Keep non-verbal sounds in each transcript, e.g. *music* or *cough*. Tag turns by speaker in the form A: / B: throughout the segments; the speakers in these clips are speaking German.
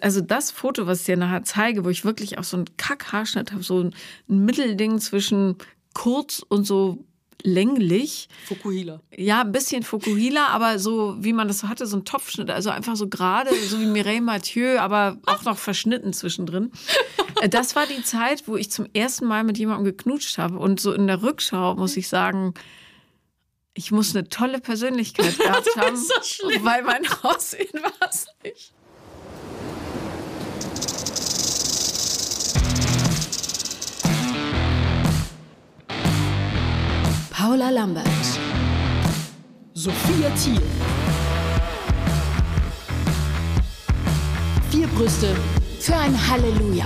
A: also das Foto, was ich dir nachher zeige, wo ich wirklich auch so einen Kackhaarschnitt habe, so ein Mittelding zwischen kurz und so länglich.
B: Fukuhila.
A: Ja, ein bisschen Fukuhila, aber so, wie man das so hatte, so ein Topfschnitt, also einfach so gerade, so wie Mireille Mathieu, aber auch noch verschnitten zwischendrin. Äh, das war die Zeit, wo ich zum ersten Mal mit jemandem geknutscht habe und so in der Rückschau muss ich sagen, ich muss eine tolle Persönlichkeit *laughs* gehabt haben,
B: so
A: weil mein Aussehen war es nicht.
C: Paula Lambert.
B: Sophia Thiel.
C: Vier Brüste für ein Halleluja.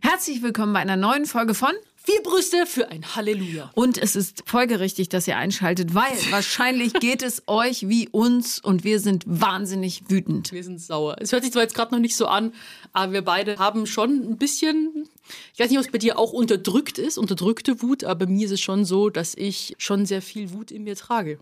A: Herzlich willkommen bei einer neuen Folge von
B: Vier Brüste für ein Halleluja.
A: Und es ist folgerichtig, dass ihr einschaltet, weil *laughs* wahrscheinlich geht es euch wie uns und wir sind wahnsinnig wütend.
B: Wir sind sauer. Es hört sich zwar jetzt gerade noch nicht so an, aber wir beide haben schon ein bisschen, ich weiß nicht, ob es bei dir auch unterdrückt ist, unterdrückte Wut, aber mir ist es schon so, dass ich schon sehr viel Wut in mir trage.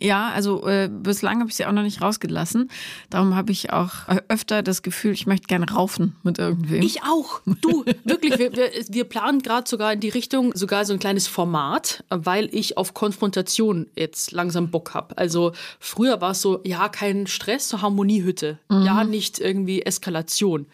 A: Ja, also äh, bislang habe ich sie auch noch nicht rausgelassen. Darum habe ich auch öfter das Gefühl, ich möchte gerne raufen mit irgendwem.
B: Ich auch. Du, wirklich, wir, wir, wir planen gerade sogar in die Richtung, sogar so ein kleines Format, weil ich auf Konfrontation jetzt langsam Bock habe. Also früher war es so, ja, kein Stress, so Harmoniehütte. Ja, nicht irgendwie Eskalation.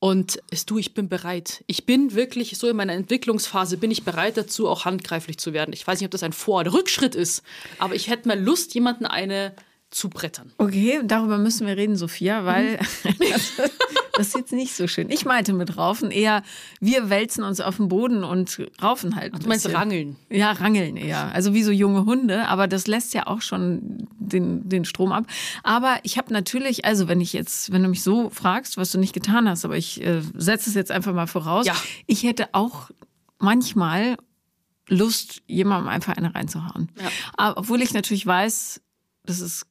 B: Und es du, ich bin bereit. Ich bin wirklich so in meiner Entwicklungsphase, bin ich bereit dazu, auch handgreiflich zu werden. Ich weiß nicht, ob das ein Vor- oder Rückschritt ist, aber ich hätte mal Lust, jemanden eine zu brettern.
A: Okay, darüber müssen wir reden, Sophia, weil das, *laughs* das ist jetzt nicht so schön. Ich meinte mit Raufen eher, wir wälzen uns auf den Boden und raufen halt. ein
B: Du meinst
A: bisschen.
B: rangeln?
A: Ja, rangeln eher. Also wie so junge Hunde, aber das lässt ja auch schon den, den Strom ab. Aber ich habe natürlich, also wenn ich jetzt, wenn du mich so fragst, was du nicht getan hast, aber ich äh, setze es jetzt einfach mal voraus,
B: Ja.
A: ich hätte auch manchmal Lust, jemandem einfach eine reinzuhauen.
B: Ja.
A: Obwohl ich natürlich weiß, das ist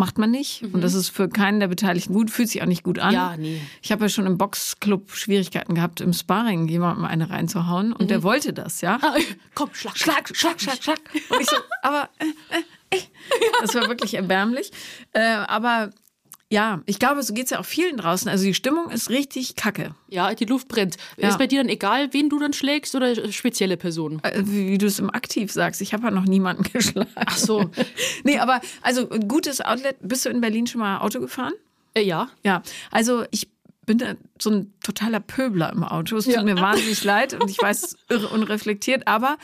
A: macht man nicht und das ist für keinen der Beteiligten gut, fühlt sich auch nicht gut an.
B: Ja, nee.
A: Ich habe ja schon im Boxclub Schwierigkeiten gehabt, im Sparring jemandem eine reinzuhauen und der wollte das, ja.
B: Ah, Komm, schlag,
A: Schlag, schlag, schlag, schlag. Und ich so, aber äh, äh, äh. *laughs* das war wirklich erbärmlich. Äh, aber ja, ich glaube, so geht's ja auch vielen draußen. Also die Stimmung ist richtig kacke.
B: Ja, die Luft brennt.
A: Ja.
B: Ist bei dir dann egal, wen du dann schlägst oder spezielle Personen?
A: Äh, Wie, wie du es im Aktiv sagst. Ich habe ja noch niemanden *laughs* geschlagen.
B: Ach so. *laughs*
A: Nee, aber also ein gutes Outlet. Bist du in Berlin schon mal Auto gefahren?
B: Äh, ja.
A: Ja, also ich bin da so ein totaler Pöbler im Auto. Es tut
B: Ja.
A: mir wahnsinnig leid und ich weiß, irre unreflektiert, aber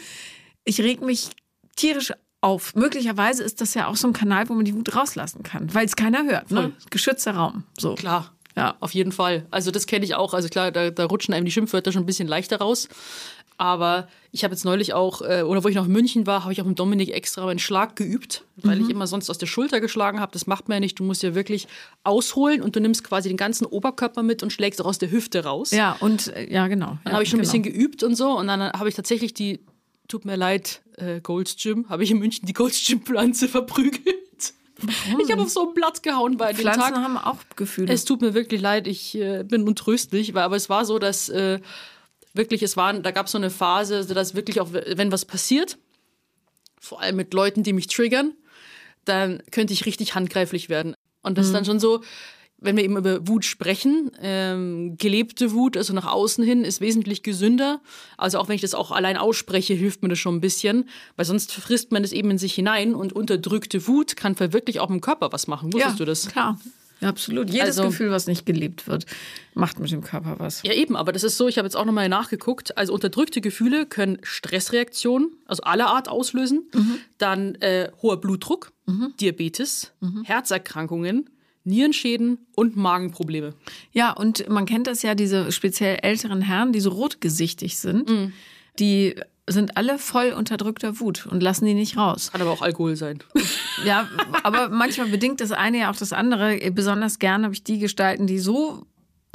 A: ich reg mich tierisch auf. Möglicherweise ist das ja auch so ein Kanal, wo man die Wut rauslassen kann, weil es keiner hört. Ne?
B: Voll.
A: Geschützter Raum. So.
B: Klar.
A: Ja.
B: Auf jeden Fall. Also das kenne ich auch. Also klar, da, da rutschen einem die Schimpfwörter schon ein bisschen leichter raus. Aber ich habe jetzt neulich auch, äh, oder wo ich noch in München war, habe ich auch mit Dominik extra meinen Schlag geübt, weil ich immer sonst aus der Schulter geschlagen habe. Das macht man ja nicht. Du musst ja wirklich ausholen und du nimmst quasi den ganzen Oberkörper mit und schlägst auch aus der Hüfte raus.
A: Ja, und äh, ja, genau.
B: Dann habe ich schon ein bisschen geübt und so. Und dann habe ich tatsächlich die, tut mir leid, äh, Gold's Gym, habe ich in München die Gold's Gym Pflanze *laughs* verprügelt. Ich habe auf so ein Blatt gehauen bei dem
A: Pflanzen
B: Tag.
A: haben auch Gefühle.
B: Es tut mir wirklich leid, ich äh, bin untröstlich, weil, aber es war so, dass äh, wirklich, es waren, da gab es so eine Phase, also dass wirklich auch, wenn was passiert, vor allem mit Leuten, die mich triggern, dann könnte ich richtig handgreiflich werden. Und das ist dann schon so, wenn wir eben über Wut sprechen, ähm, gelebte Wut, also nach außen hin, ist wesentlich gesünder. Also auch wenn ich das auch allein ausspreche, hilft mir das schon ein bisschen, weil sonst frisst man das eben in sich hinein und unterdrückte Wut kann wirklich auch im Körper was machen. Wusstest
A: ja,
B: du das?
A: Klar. Ja, absolut. Jedes
B: Also-
A: Gefühl, was nicht gelebt wird, macht mit dem Körper was.
B: Ja, eben, aber das ist so, ich habe jetzt auch nochmal nachgeguckt. Also unterdrückte Gefühle können Stressreaktionen, also aller Art auslösen, dann äh, hoher Blutdruck, Diabetes, Herzerkrankungen, Nierenschäden und Magenprobleme.
A: Ja, und man kennt das ja, diese speziell älteren Herren, die so rotgesichtig sind, die sind alle voll unterdrückter Wut und lassen die nicht raus.
B: Kann aber auch Alkohol sein.
A: Ja, aber manchmal bedingt das eine ja auch das andere. Besonders gern habe ich die gestalten, die so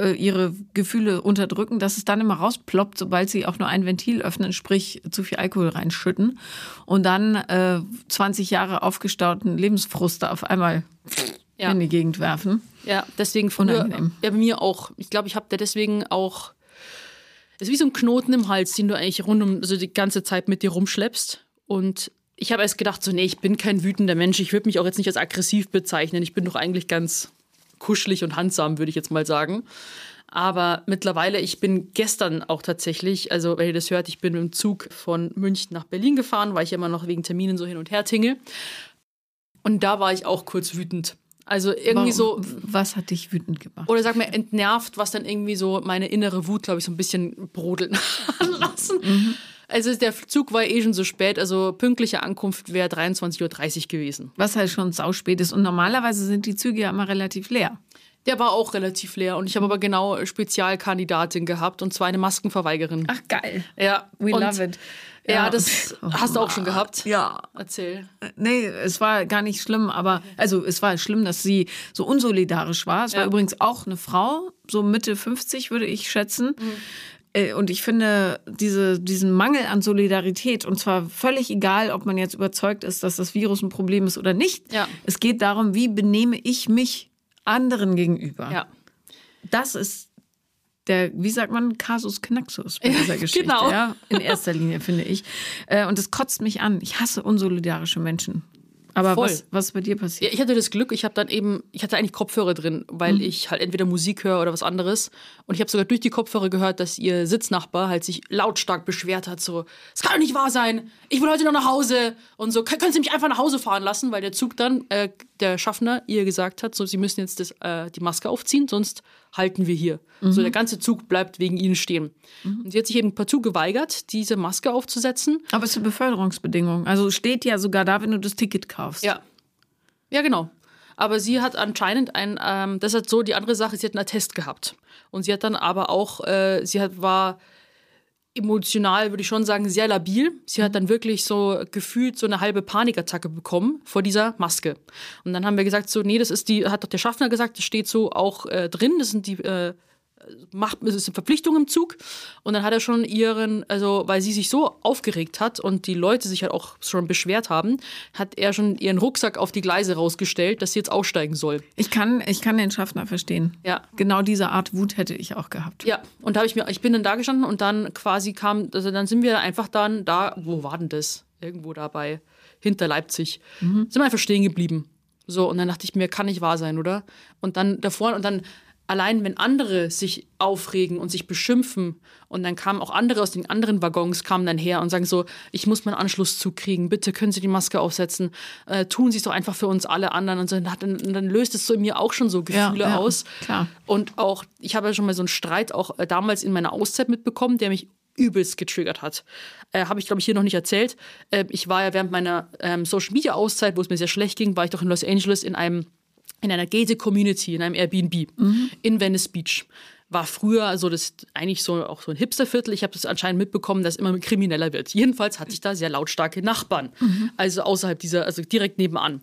A: äh, ihre Gefühle unterdrücken, dass es dann immer rausploppt, sobald sie auch nur ein Ventil öffnen, sprich zu viel Alkohol reinschütten und dann äh, 20 Jahre aufgestauten Lebensfrust da auf einmal
B: Ja.
A: in die Gegend werfen.
B: Ja, deswegen früher,
A: Unangenehm.
B: ja, bei mir auch. Ich glaube, ich habe da deswegen auch, das ist wie so ein Knoten im Hals, den du eigentlich rund um, also die ganze Zeit mit dir rumschleppst. Und ich habe erst gedacht, so, nee, ich bin kein wütender Mensch. Ich würde mich auch jetzt nicht als aggressiv bezeichnen. Ich bin doch eigentlich ganz kuschelig und handsam, würde ich jetzt mal sagen. Aber mittlerweile, ich bin gestern auch tatsächlich, also wenn ihr das hört, ich bin im Zug von München nach Berlin gefahren, weil ich immer noch wegen Terminen so hin und her tinge. Und da war ich auch kurz wütend. Also irgendwie
A: Warum-
B: so,
A: Was hat dich wütend gemacht?
B: oder sag mal entnervt, was dann irgendwie so meine innere Wut, glaube ich, so ein bisschen brodeln *laughs* lassen. Also der Zug war eh schon so spät, also pünktliche Ankunft wäre 23.30 Uhr gewesen.
A: Was halt schon sauspät ist. Und normalerweise sind die Züge ja immer relativ leer.
B: Der war auch relativ leer und ich habe aber genau Spezialkandidatin gehabt und zwar eine Maskenverweigerin.
A: Ach, geil.
B: ja,
A: We
B: und,
A: love it.
B: Ja,
A: Ja.
B: das hast du auch schon gehabt.
A: Ja.
B: Erzähl.
A: Nee, es war gar nicht schlimm, aber also es war schlimm, dass sie so unsolidarisch war. Es war
B: Ja.
A: übrigens auch eine Frau, so Mitte 50 würde ich schätzen. Äh, Und ich finde diese, diesen Mangel an Solidarität, und zwar völlig egal, ob man jetzt überzeugt ist, dass das Virus ein Problem ist oder nicht.
B: Ja.
A: Es geht darum, wie benehme ich mich anderen gegenüber.
B: Ja.
A: Das ist der, wie sagt man, Kasus Knaxus bei *laughs* dieser Geschichte.
B: genau.
A: Ja, in erster Linie, finde ich. Äh, Und es kotzt mich an. Ich hasse unsolidarische Menschen. Aber
B: Voll.
A: was, was ist bei dir passiert?
B: Ja, ich hatte das Glück, ich habe dann eben, ich hatte eigentlich Kopfhörer drin, weil
A: Mhm.
B: ich halt entweder Musik höre oder was anderes. Und ich habe sogar durch die Kopfhörer gehört, dass ihr Sitznachbar halt sich lautstark beschwert hat, so, es kann doch nicht wahr sein, ich will heute noch nach Hause. Und so, "Kön- können Sie mich einfach nach Hause fahren lassen, weil der Zug dann, äh, der Schaffner ihr gesagt hat, so, Sie müssen jetzt das, äh, die Maske aufziehen, sonst halten wir hier.
A: Mhm.
B: So, der ganze Zug bleibt wegen Ihnen stehen. Und sie hat sich eben partout geweigert, diese Maske aufzusetzen.
A: Aber es ist eine Beförderungsbedingung. Also steht ja sogar da, wenn du das Ticket kaufst.
B: Ja. Ja, genau. Aber sie hat anscheinend ein, ähm, das ist so die andere Sache, sie hat einen Attest gehabt. Und sie hat dann aber auch, äh, sie hat, war emotional, würde ich schon sagen, sehr labil. Sie hat dann wirklich so gefühlt so eine halbe Panikattacke bekommen vor dieser Maske. Und dann haben wir gesagt, so, nee, das ist die, hat doch der Schaffner gesagt, das steht so auch äh, drin, das sind die, äh, macht, es ist eine Verpflichtung im Zug. Und dann hat er schon ihren, also weil sie sich so aufgeregt hat und die Leute sich halt auch schon beschwert haben, hat er schon ihren Rucksack auf die Gleise rausgestellt, dass sie jetzt aussteigen soll.
A: Ich kann, ich kann den Schaffner verstehen.
B: Ja.
A: Genau diese Art Wut hätte ich auch gehabt.
B: Ja, und da habe ich mir, ich bin dann da gestanden und dann quasi kam, also dann sind wir einfach dann da, wo war denn das? Irgendwo dabei, hinter Leipzig. Sind wir einfach stehen geblieben. So, und dann dachte ich mir, kann nicht wahr sein, oder? Und dann davor, und dann allein, wenn andere sich aufregen und sich beschimpfen, und dann kamen auch andere aus den anderen Waggons, kamen dann her und sagen so, ich muss meinen Anschlusszug kriegen, bitte können Sie die Maske aufsetzen, äh, tun Sie es doch einfach für uns alle anderen. Und so, dann, dann, löst es so in mir auch schon so
A: Ja,
B: Gefühle
A: ja,
B: aus.
A: klar.
B: Und auch, ich habe ja schon mal so einen Streit auch äh, damals in meiner Auszeit mitbekommen, der mich übelst getriggert hat. Äh, habe ich, glaube ich, hier noch nicht erzählt. Äh, ich war ja während meiner ähm, Social-Media-Auszeit, wo es mir sehr schlecht ging, war ich doch in Los Angeles in einem in einer Gated-Community, in einem Airbnb in Venice Beach. War früher also das eigentlich so auch so ein Hipsterviertel. Ich habe das anscheinend mitbekommen, dass es immer krimineller wird. Jedenfalls hatte ich da sehr lautstarke Nachbarn, also außerhalb dieser, also direkt nebenan.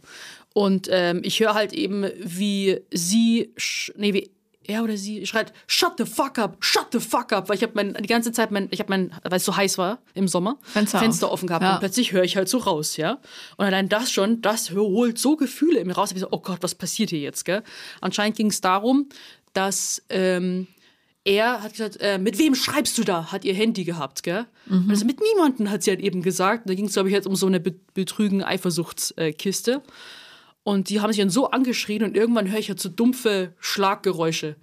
B: Und ähm, ich höre halt eben, wie sie, nee, wie er oder sie schreit, shut the fuck up, shut the fuck up, weil ich habe mein, die ganze Zeit mein, ich habe mein, weil es so heiß war im Sommer,
A: Fenster auf.
B: offen gehabt
A: Ja.
B: und plötzlich höre ich halt so raus, ja. Und allein das schon, das holt so Gefühle in mir raus. Ich so, oh Gott, was passiert hier jetzt, gell? Anscheinend ging es darum, dass ähm, er hat gesagt, äh, mit wem schreibst du da? Hat ihr Handy gehabt, gell? Also mit niemanden hat sie halt eben gesagt. Da ging es, glaube ich, jetzt um so eine Be Betrügen, Eifersuchtskiste. Und die haben sich dann so angeschrien und irgendwann höre ich halt so dumpfe Schlaggeräusche.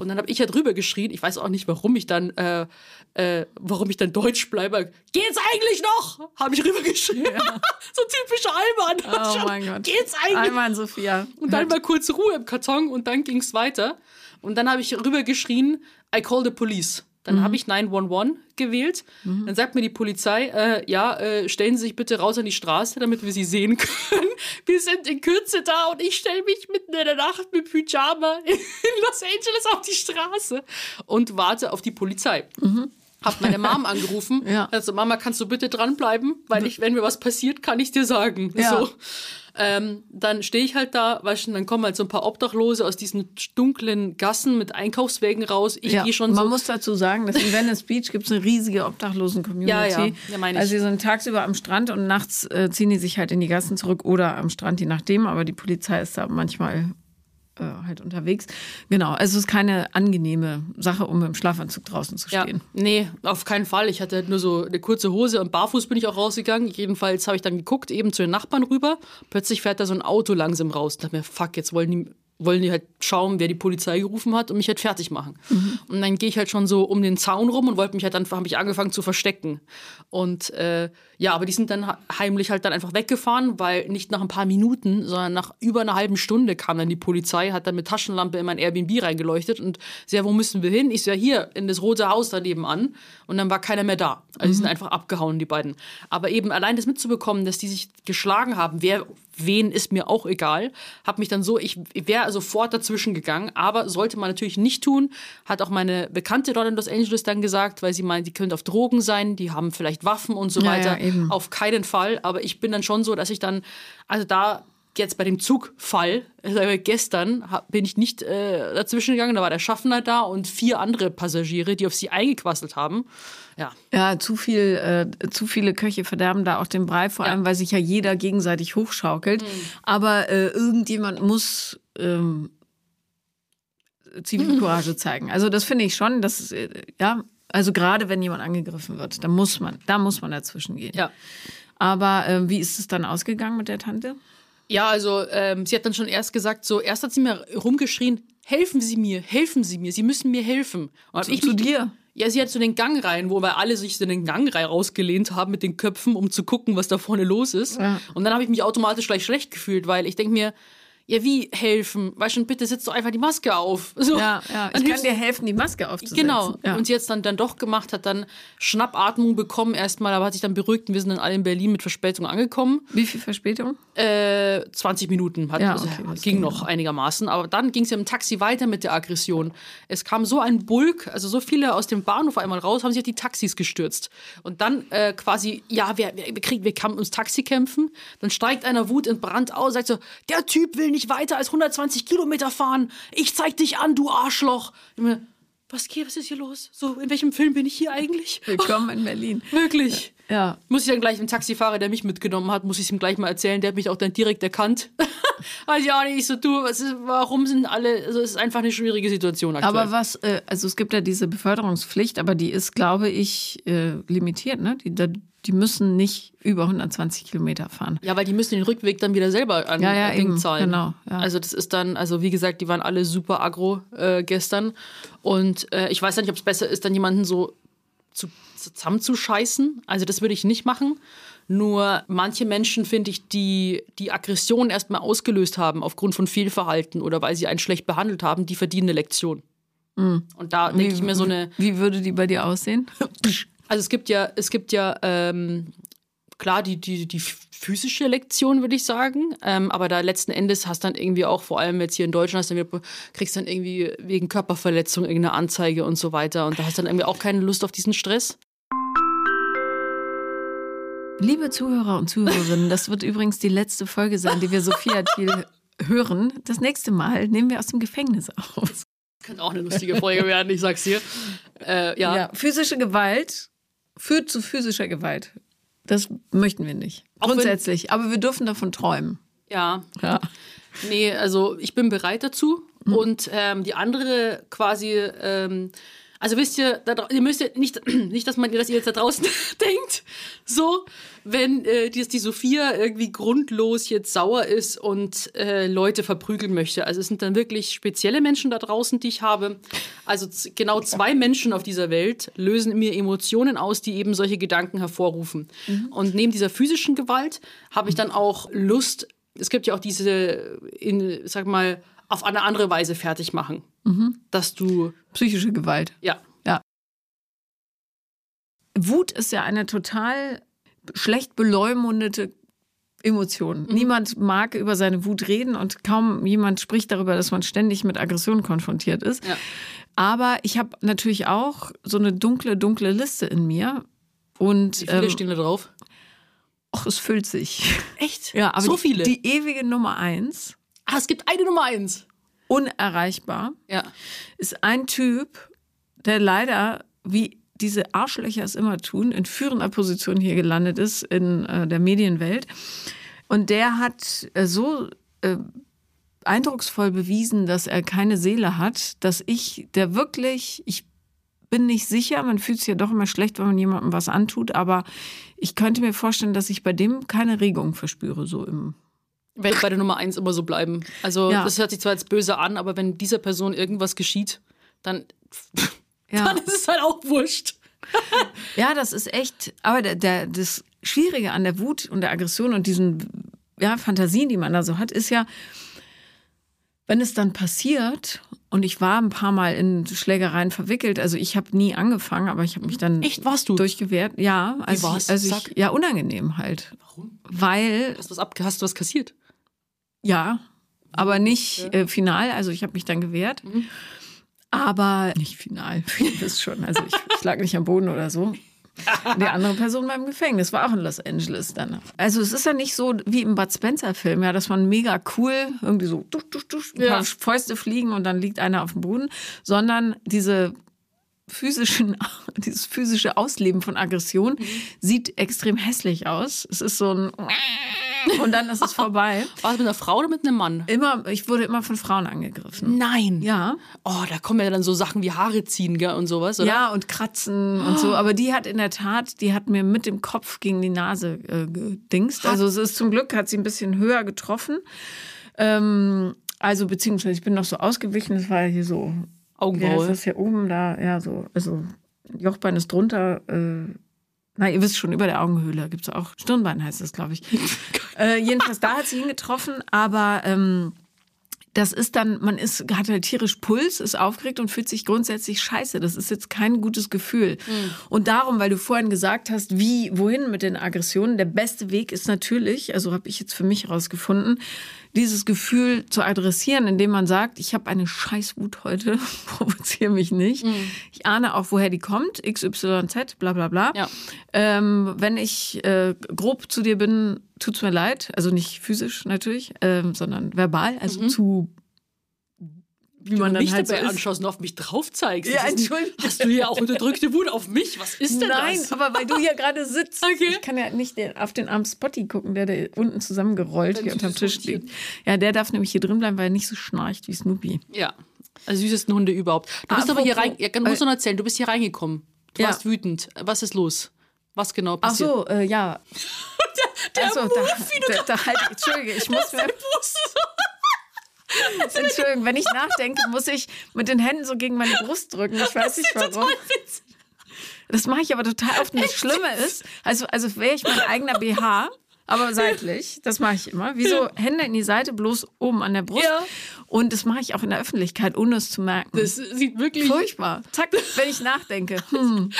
B: Und dann habe ich ja drüber geschrien. Ich weiß auch nicht, warum ich dann, äh, äh, warum ich dann Deutsch bleibe. Geht's eigentlich noch? Habe ich rübergeschrien. *laughs* so typisch Alman.
A: Oh mein *laughs* Gott.
B: Geht's eigentlich?
A: Einmal Sophia.
B: Und dann mal kurz Ruhe im Karton und dann ging es weiter. Und dann habe ich rübergeschrien, I call the police. Dann habe ich 911 gewählt. Dann sagt mir die Polizei, äh, ja, äh, stellen Sie sich bitte raus an die Straße, damit wir Sie sehen *laughs* können. Wir sind in Kürze da und ich stelle mich mitten in der Nacht mit Pyjama in Los Angeles auf die Straße und warte auf die Polizei. Hab meine Mom *laughs* angerufen.
A: Ja.
B: Also, Mama, kannst du bitte dranbleiben? Weil ich, wenn mir was passiert, kann ich dir sagen.
A: Ja.
B: So. Ähm, dann stehe ich halt da, weißt du, dann kommen halt so ein paar Obdachlose aus diesen dunklen Gassen mit Einkaufswägen raus. Ich
A: Ja,
B: gehe schon
A: man
B: so.
A: muss dazu sagen, dass in Venice Beach gibt es eine riesige Obdachlosen-Community.
B: Ja, ja, ja, meine ich.
A: Also die sind tagsüber am Strand und nachts äh, ziehen die sich halt in die Gassen zurück oder am Strand, je nachdem. Aber die Polizei ist da manchmal äh, halt unterwegs. Genau, also es ist keine angenehme Sache, um im Schlafanzug draußen zu
B: ja,
A: stehen.
B: nee, auf keinen Fall. Ich hatte halt nur so eine kurze Hose und barfuß bin ich auch rausgegangen. Jedenfalls habe ich dann geguckt, eben zu den Nachbarn rüber. Plötzlich fährt da so ein Auto langsam raus. Und dachte mir, fuck, jetzt wollen die wollen die halt schauen, wer die Polizei gerufen hat und mich halt fertig machen. Und dann gehe ich halt schon so um den Zaun rum und wollte mich halt dann, habe ich angefangen zu verstecken. Und äh, ja, aber die sind dann heimlich halt dann einfach weggefahren, weil nicht nach ein paar Minuten, sondern nach über einer halben Stunde kam dann die Polizei, hat dann mit Taschenlampe in mein Airbnb reingeleuchtet und so, ja, wo müssen wir hin? Ich so, ja, hier, in das rote Haus daneben an. Und dann war keiner mehr da. Also die sind einfach abgehauen, die beiden. Aber eben allein das mitzubekommen, dass die sich geschlagen haben, wer wen ist mir auch egal, habe mich dann so, ich wäre sofort dazwischen gegangen, aber sollte man natürlich nicht tun, hat auch meine Bekannte dort in Los Angeles dann gesagt, weil sie meint, die können auf Drogen sein, die haben vielleicht Waffen und so
A: Ja,
B: weiter.
A: ja.
B: Auf keinen Fall, aber ich bin dann schon so, dass ich dann, also da jetzt bei dem Zugfall, also gestern bin ich nicht äh, dazwischen gegangen, da war der Schaffner da und vier andere Passagiere, die auf sie eingequasselt haben. Ja,
A: Ja, zu viel, äh, zu viele Köche verderben da auch den Brei, vor allem, weil sich ja jeder gegenseitig hochschaukelt. Aber äh, irgendjemand muss ähm, Zivilcourage *laughs* zeigen. Also das finde ich schon, dass äh, ja, also gerade wenn jemand angegriffen wird, da muss man, da muss man dazwischen gehen.
B: ja.
A: Aber äh, wie ist es dann ausgegangen mit der Tante?
B: Ja, also ähm, sie hat dann schon erst gesagt, so erst hat sie mir rumgeschrien, helfen Sie mir, helfen Sie mir, Sie müssen mir helfen. Und
A: Zu-
B: ich
A: zu
B: mich-
A: dir?
B: Ja, sie hat so den Gang rein, wo wir alle sich so den Gang rein rausgelehnt haben mit den Köpfen, um zu gucken, was da vorne los ist.
A: Ja.
B: Und dann habe ich mich automatisch gleich schlecht gefühlt, weil ich denke mir, ja, wie helfen? Weißt du, bitte setz doch einfach die Maske auf. So.
A: Ja, ja.
B: Dann
A: Ich kann dir helfen, die Maske aufzusetzen.
B: Genau.
A: Ja.
B: Und sie jetzt dann, dann doch gemacht, hat dann Schnappatmung bekommen erstmal, aber hat sich dann beruhigt und wir sind dann alle in Berlin mit Verspätung angekommen.
A: Wie viel Verspätung?
B: Äh, 20 Minuten hat,
A: Ja,
B: also,
A: okay,
B: ging
A: ging
B: noch einigermaßen. Aber dann ging es ja im Taxi weiter mit der Aggression. Es kam so ein Bulk, also so viele aus dem Bahnhof einmal raus, haben sich auf die Taxis gestürzt. Und dann äh, quasi, ja, wir, wir, kriegen, wir kann ums Taxi kämpfen. Dann steigt einer Wut in Brand aus, sagt so, der Typ will nicht weiter als 120 Kilometer fahren. Ich zeig dich an, du Arschloch. Was geht, was ist hier los? So, in welchem Film bin ich hier eigentlich?
A: Willkommen in Berlin. *laughs*
B: Wirklich.
A: Ja.
B: Muss ich dann gleich dem Taxifahrer, der mich mitgenommen hat, muss ich ihm gleich mal erzählen. Der hat mich auch dann direkt erkannt. *laughs* also ja, ich so, du, was ist, warum sind alle, also es ist einfach eine schwierige Situation aktuell.
A: Aber was, äh, also es gibt ja diese Beförderungspflicht, aber die ist, glaube ich, äh, limitiert. Ne? Die, die müssen nicht über 120 Kilometer fahren.
B: ja, weil die müssen den Rückweg dann wieder selber an
A: Ja, ja,
B: Ding
A: eben,
B: zahlen.
A: genau, ja.
B: Also das ist dann, also wie gesagt, die waren alle super aggro äh, gestern. Und äh, ich weiß ja nicht, ob es besser ist, dann jemanden so zu, zusammenzuscheißen. Also das würde ich nicht machen. Nur manche Menschen, finde ich, die die Aggression erstmal ausgelöst haben aufgrund von Fehlverhalten oder weil sie einen schlecht behandelt haben, die verdienen eine Lektion.
A: Mhm.
B: Und da denke ich mir so eine,
A: Wie würde die bei dir aussehen? *laughs*
B: also es gibt ja, es gibt ja ähm, klar die, die, die physische Lektion, würde ich sagen. Ähm, aber da letzten Endes hast dann irgendwie auch, vor allem jetzt hier in Deutschland, hast dann wieder, kriegst dann irgendwie wegen Körperverletzung irgendeine Anzeige und so weiter. Und da hast dann irgendwie auch keine Lust auf diesen Stress.
A: Liebe Zuhörer und Zuhörerinnen, das wird übrigens die letzte Folge sein, die wir Sophia Thiel hören. Das nächste Mal nehmen wir aus dem Gefängnis auf.
B: Könnte auch eine lustige Folge werden, ich sag's dir. Äh, ja.
A: Ja, physische Gewalt führt zu physischer Gewalt. Das möchten wir nicht.
B: Auch
A: Grundsätzlich. Aber wir dürfen davon träumen.
B: ja.
A: Ja.
B: Nee, also ich bin bereit dazu. Und ähm, die andere quasi, ähm, also wisst ihr, da, ihr müsst ja nicht, *clears throat* nicht, dass man dass ihr jetzt da draußen *laughs* denkt, so, wenn äh, die, die Sophia irgendwie grundlos jetzt sauer ist und äh, Leute verprügeln möchte. Also es sind dann wirklich spezielle Menschen da draußen, die ich habe. Also genau zwei Menschen auf dieser Welt lösen in mir Emotionen aus, die eben solche Gedanken hervorrufen. Und neben dieser physischen Gewalt habe ich dann auch Lust, es gibt ja auch diese, in, sag mal, auf eine andere Weise fertig machen. Dass du,
A: Psychische Gewalt.
B: ja,
A: Wut ist ja eine total schlecht beleumundete Emotion.
B: Mhm.
A: Niemand mag über seine Wut reden und kaum jemand spricht darüber, dass man ständig mit Aggression konfrontiert ist.
B: Ja.
A: Aber ich habe natürlich auch so eine dunkle, dunkle Liste in mir. Und
B: wie viele
A: ähm,
B: stehen da drauf?
A: och, es füllt sich.
B: Echt?
A: Ja, aber
B: so
A: die,
B: viele.
A: die ewige Nummer eins,
B: ah, es gibt eine Nummer eins.
A: unerreichbar,
B: Ja.
A: ist ein Typ, der leider, wie diese Arschlöcher es immer tun, in führender Position hier gelandet ist in äh, der Medienwelt. Und der hat äh, so äh, eindrucksvoll bewiesen, dass er keine Seele hat, dass ich, der wirklich, ich bin nicht sicher, man fühlt sich ja doch immer schlecht, wenn man jemandem was antut, aber ich könnte mir vorstellen, dass ich bei dem keine Regung verspüre, so im,
B: werde bei der Nummer eins immer so bleiben. Also
A: Ja.
B: das hört sich zwar jetzt böse an, aber wenn dieser Person irgendwas geschieht, dann,
A: Ja.
B: dann ist es halt auch wurscht. *laughs*
A: Ja, das ist echt, aber der, der, das Schwierige an der Wut und der Aggression und diesen ja, Fantasien, die man da so hat, ist ja, wenn es dann passiert, und ich war ein paar Mal in Schlägereien verwickelt, also ich habe nie angefangen, aber ich habe mich dann
B: Echt, warst du?
A: durchgewehrt. Ja, also,
B: war's?
A: ich, also ich, ja, unangenehm halt.
B: Warum?
A: Weil,
B: Hast du was, ab, hast du was kassiert?
A: Ja, aber nicht äh, final, also ich habe mich dann gewehrt. Aber nicht final, *laughs* ihr wisst schon. Also ich, ich lag nicht am Boden oder so. Die andere Person war im Gefängnis, war auch in Los Angeles dann. Also es ist ja nicht so wie im Bud Spencer-Film, ja, dass man mega cool irgendwie so dusch, dusch, dusch, ein
B: Ja.
A: paar Fäuste fliegen und dann liegt einer auf dem Boden, sondern diese physischen, *laughs* dieses physische Ausleben von Aggression sieht extrem hässlich aus. Es ist so ein *laughs* und dann ist es vorbei.
B: War es mit einer Frau oder mit einem Mann?
A: Immer, ich wurde immer von Frauen angegriffen.
B: Nein.
A: Ja.
B: Oh, da kommen ja dann so Sachen wie Haare ziehen gell, und sowas, oder?
A: Ja, und Kratzen und so. *gasps* Aber die hat in der Tat, die hat mir mit dem Kopf gegen die Nase äh, gedingst. Also es ist zum Glück, hat sie ein bisschen höher getroffen. Ähm, also beziehungsweise ich bin noch so ausgewichen, es war hier so. Ja,
B: Augenbraue.
A: das ist hier oben da, ja, so, also Jochbein ist drunter. Äh, na, ihr wisst schon, über der Augenhöhle gibt es auch. Stirnbein heißt das, glaube ich. *laughs* äh, jedenfalls, da hat sie hingetroffen, aber ähm, das ist dann, man ist, hat halt tierisch Puls, ist aufgeregt und fühlt sich grundsätzlich scheiße. Das ist jetzt kein gutes Gefühl. Und darum, weil du vorhin gesagt hast, wie, wohin mit den Aggressionen, der beste Weg ist natürlich, also habe ich jetzt für mich herausgefunden, dieses Gefühl zu adressieren, indem man sagt, ich habe eine Scheißwut heute, *laughs* provoziere mich nicht. Ich ahne auch, woher die kommt, XYZ, bla bla bla.
B: Ja.
A: Ähm, wenn ich äh, grob zu dir bin, tut's mir leid. Also nicht physisch natürlich, ähm, sondern verbal, also zu wie man
B: Wenn
A: dann halt so
B: dabei
A: ist.
B: anschaust und auf mich drauf zeigst.
A: Ja, Entschuldigung.
B: Hast du hier auch unterdrückte Wut auf mich? Was ist denn
A: Nein,
B: das?
A: aber weil du hier gerade sitzt. *laughs*
B: Okay.
A: Ich kann ja nicht den, auf den armen Spotty gucken, der da unten zusammengerollt hier unterm Tisch
B: so
A: liegt. Ja, der darf nämlich hier drin bleiben, weil er nicht so schnarcht wie Snoopy.
B: Ja. Also süßesten Hunde überhaupt. Du bist aber hier rein, ja, du musst noch erzählen, du bist hier reingekommen. Du
A: Ja.
B: warst wütend. Was ist los? Was genau
A: Ach
B: passiert?
A: so, äh, ja. *laughs*
B: der
A: Ach so,
B: Move,
A: da,
B: wie du
A: da, da halt, *laughs* Entschuldige, ich muss mir,
B: Brust. *laughs*
A: Entschuldigung, wenn ich nachdenke, muss ich mit den Händen so gegen meine Brust drücken. Ich weiß nicht warum. Das mache ich aber total oft. Und das Schlimme ist, also, also wäre ich mein eigener BH, aber seitlich. Das mache ich immer. Wie so Hände in die Seite, bloß oben an der Brust.
B: Ja.
A: Und das mache ich auch in der Öffentlichkeit, ohne es zu merken.
B: Das sieht wirklich.
A: Furchtbar. Zack, wenn ich nachdenke. *laughs* Hm.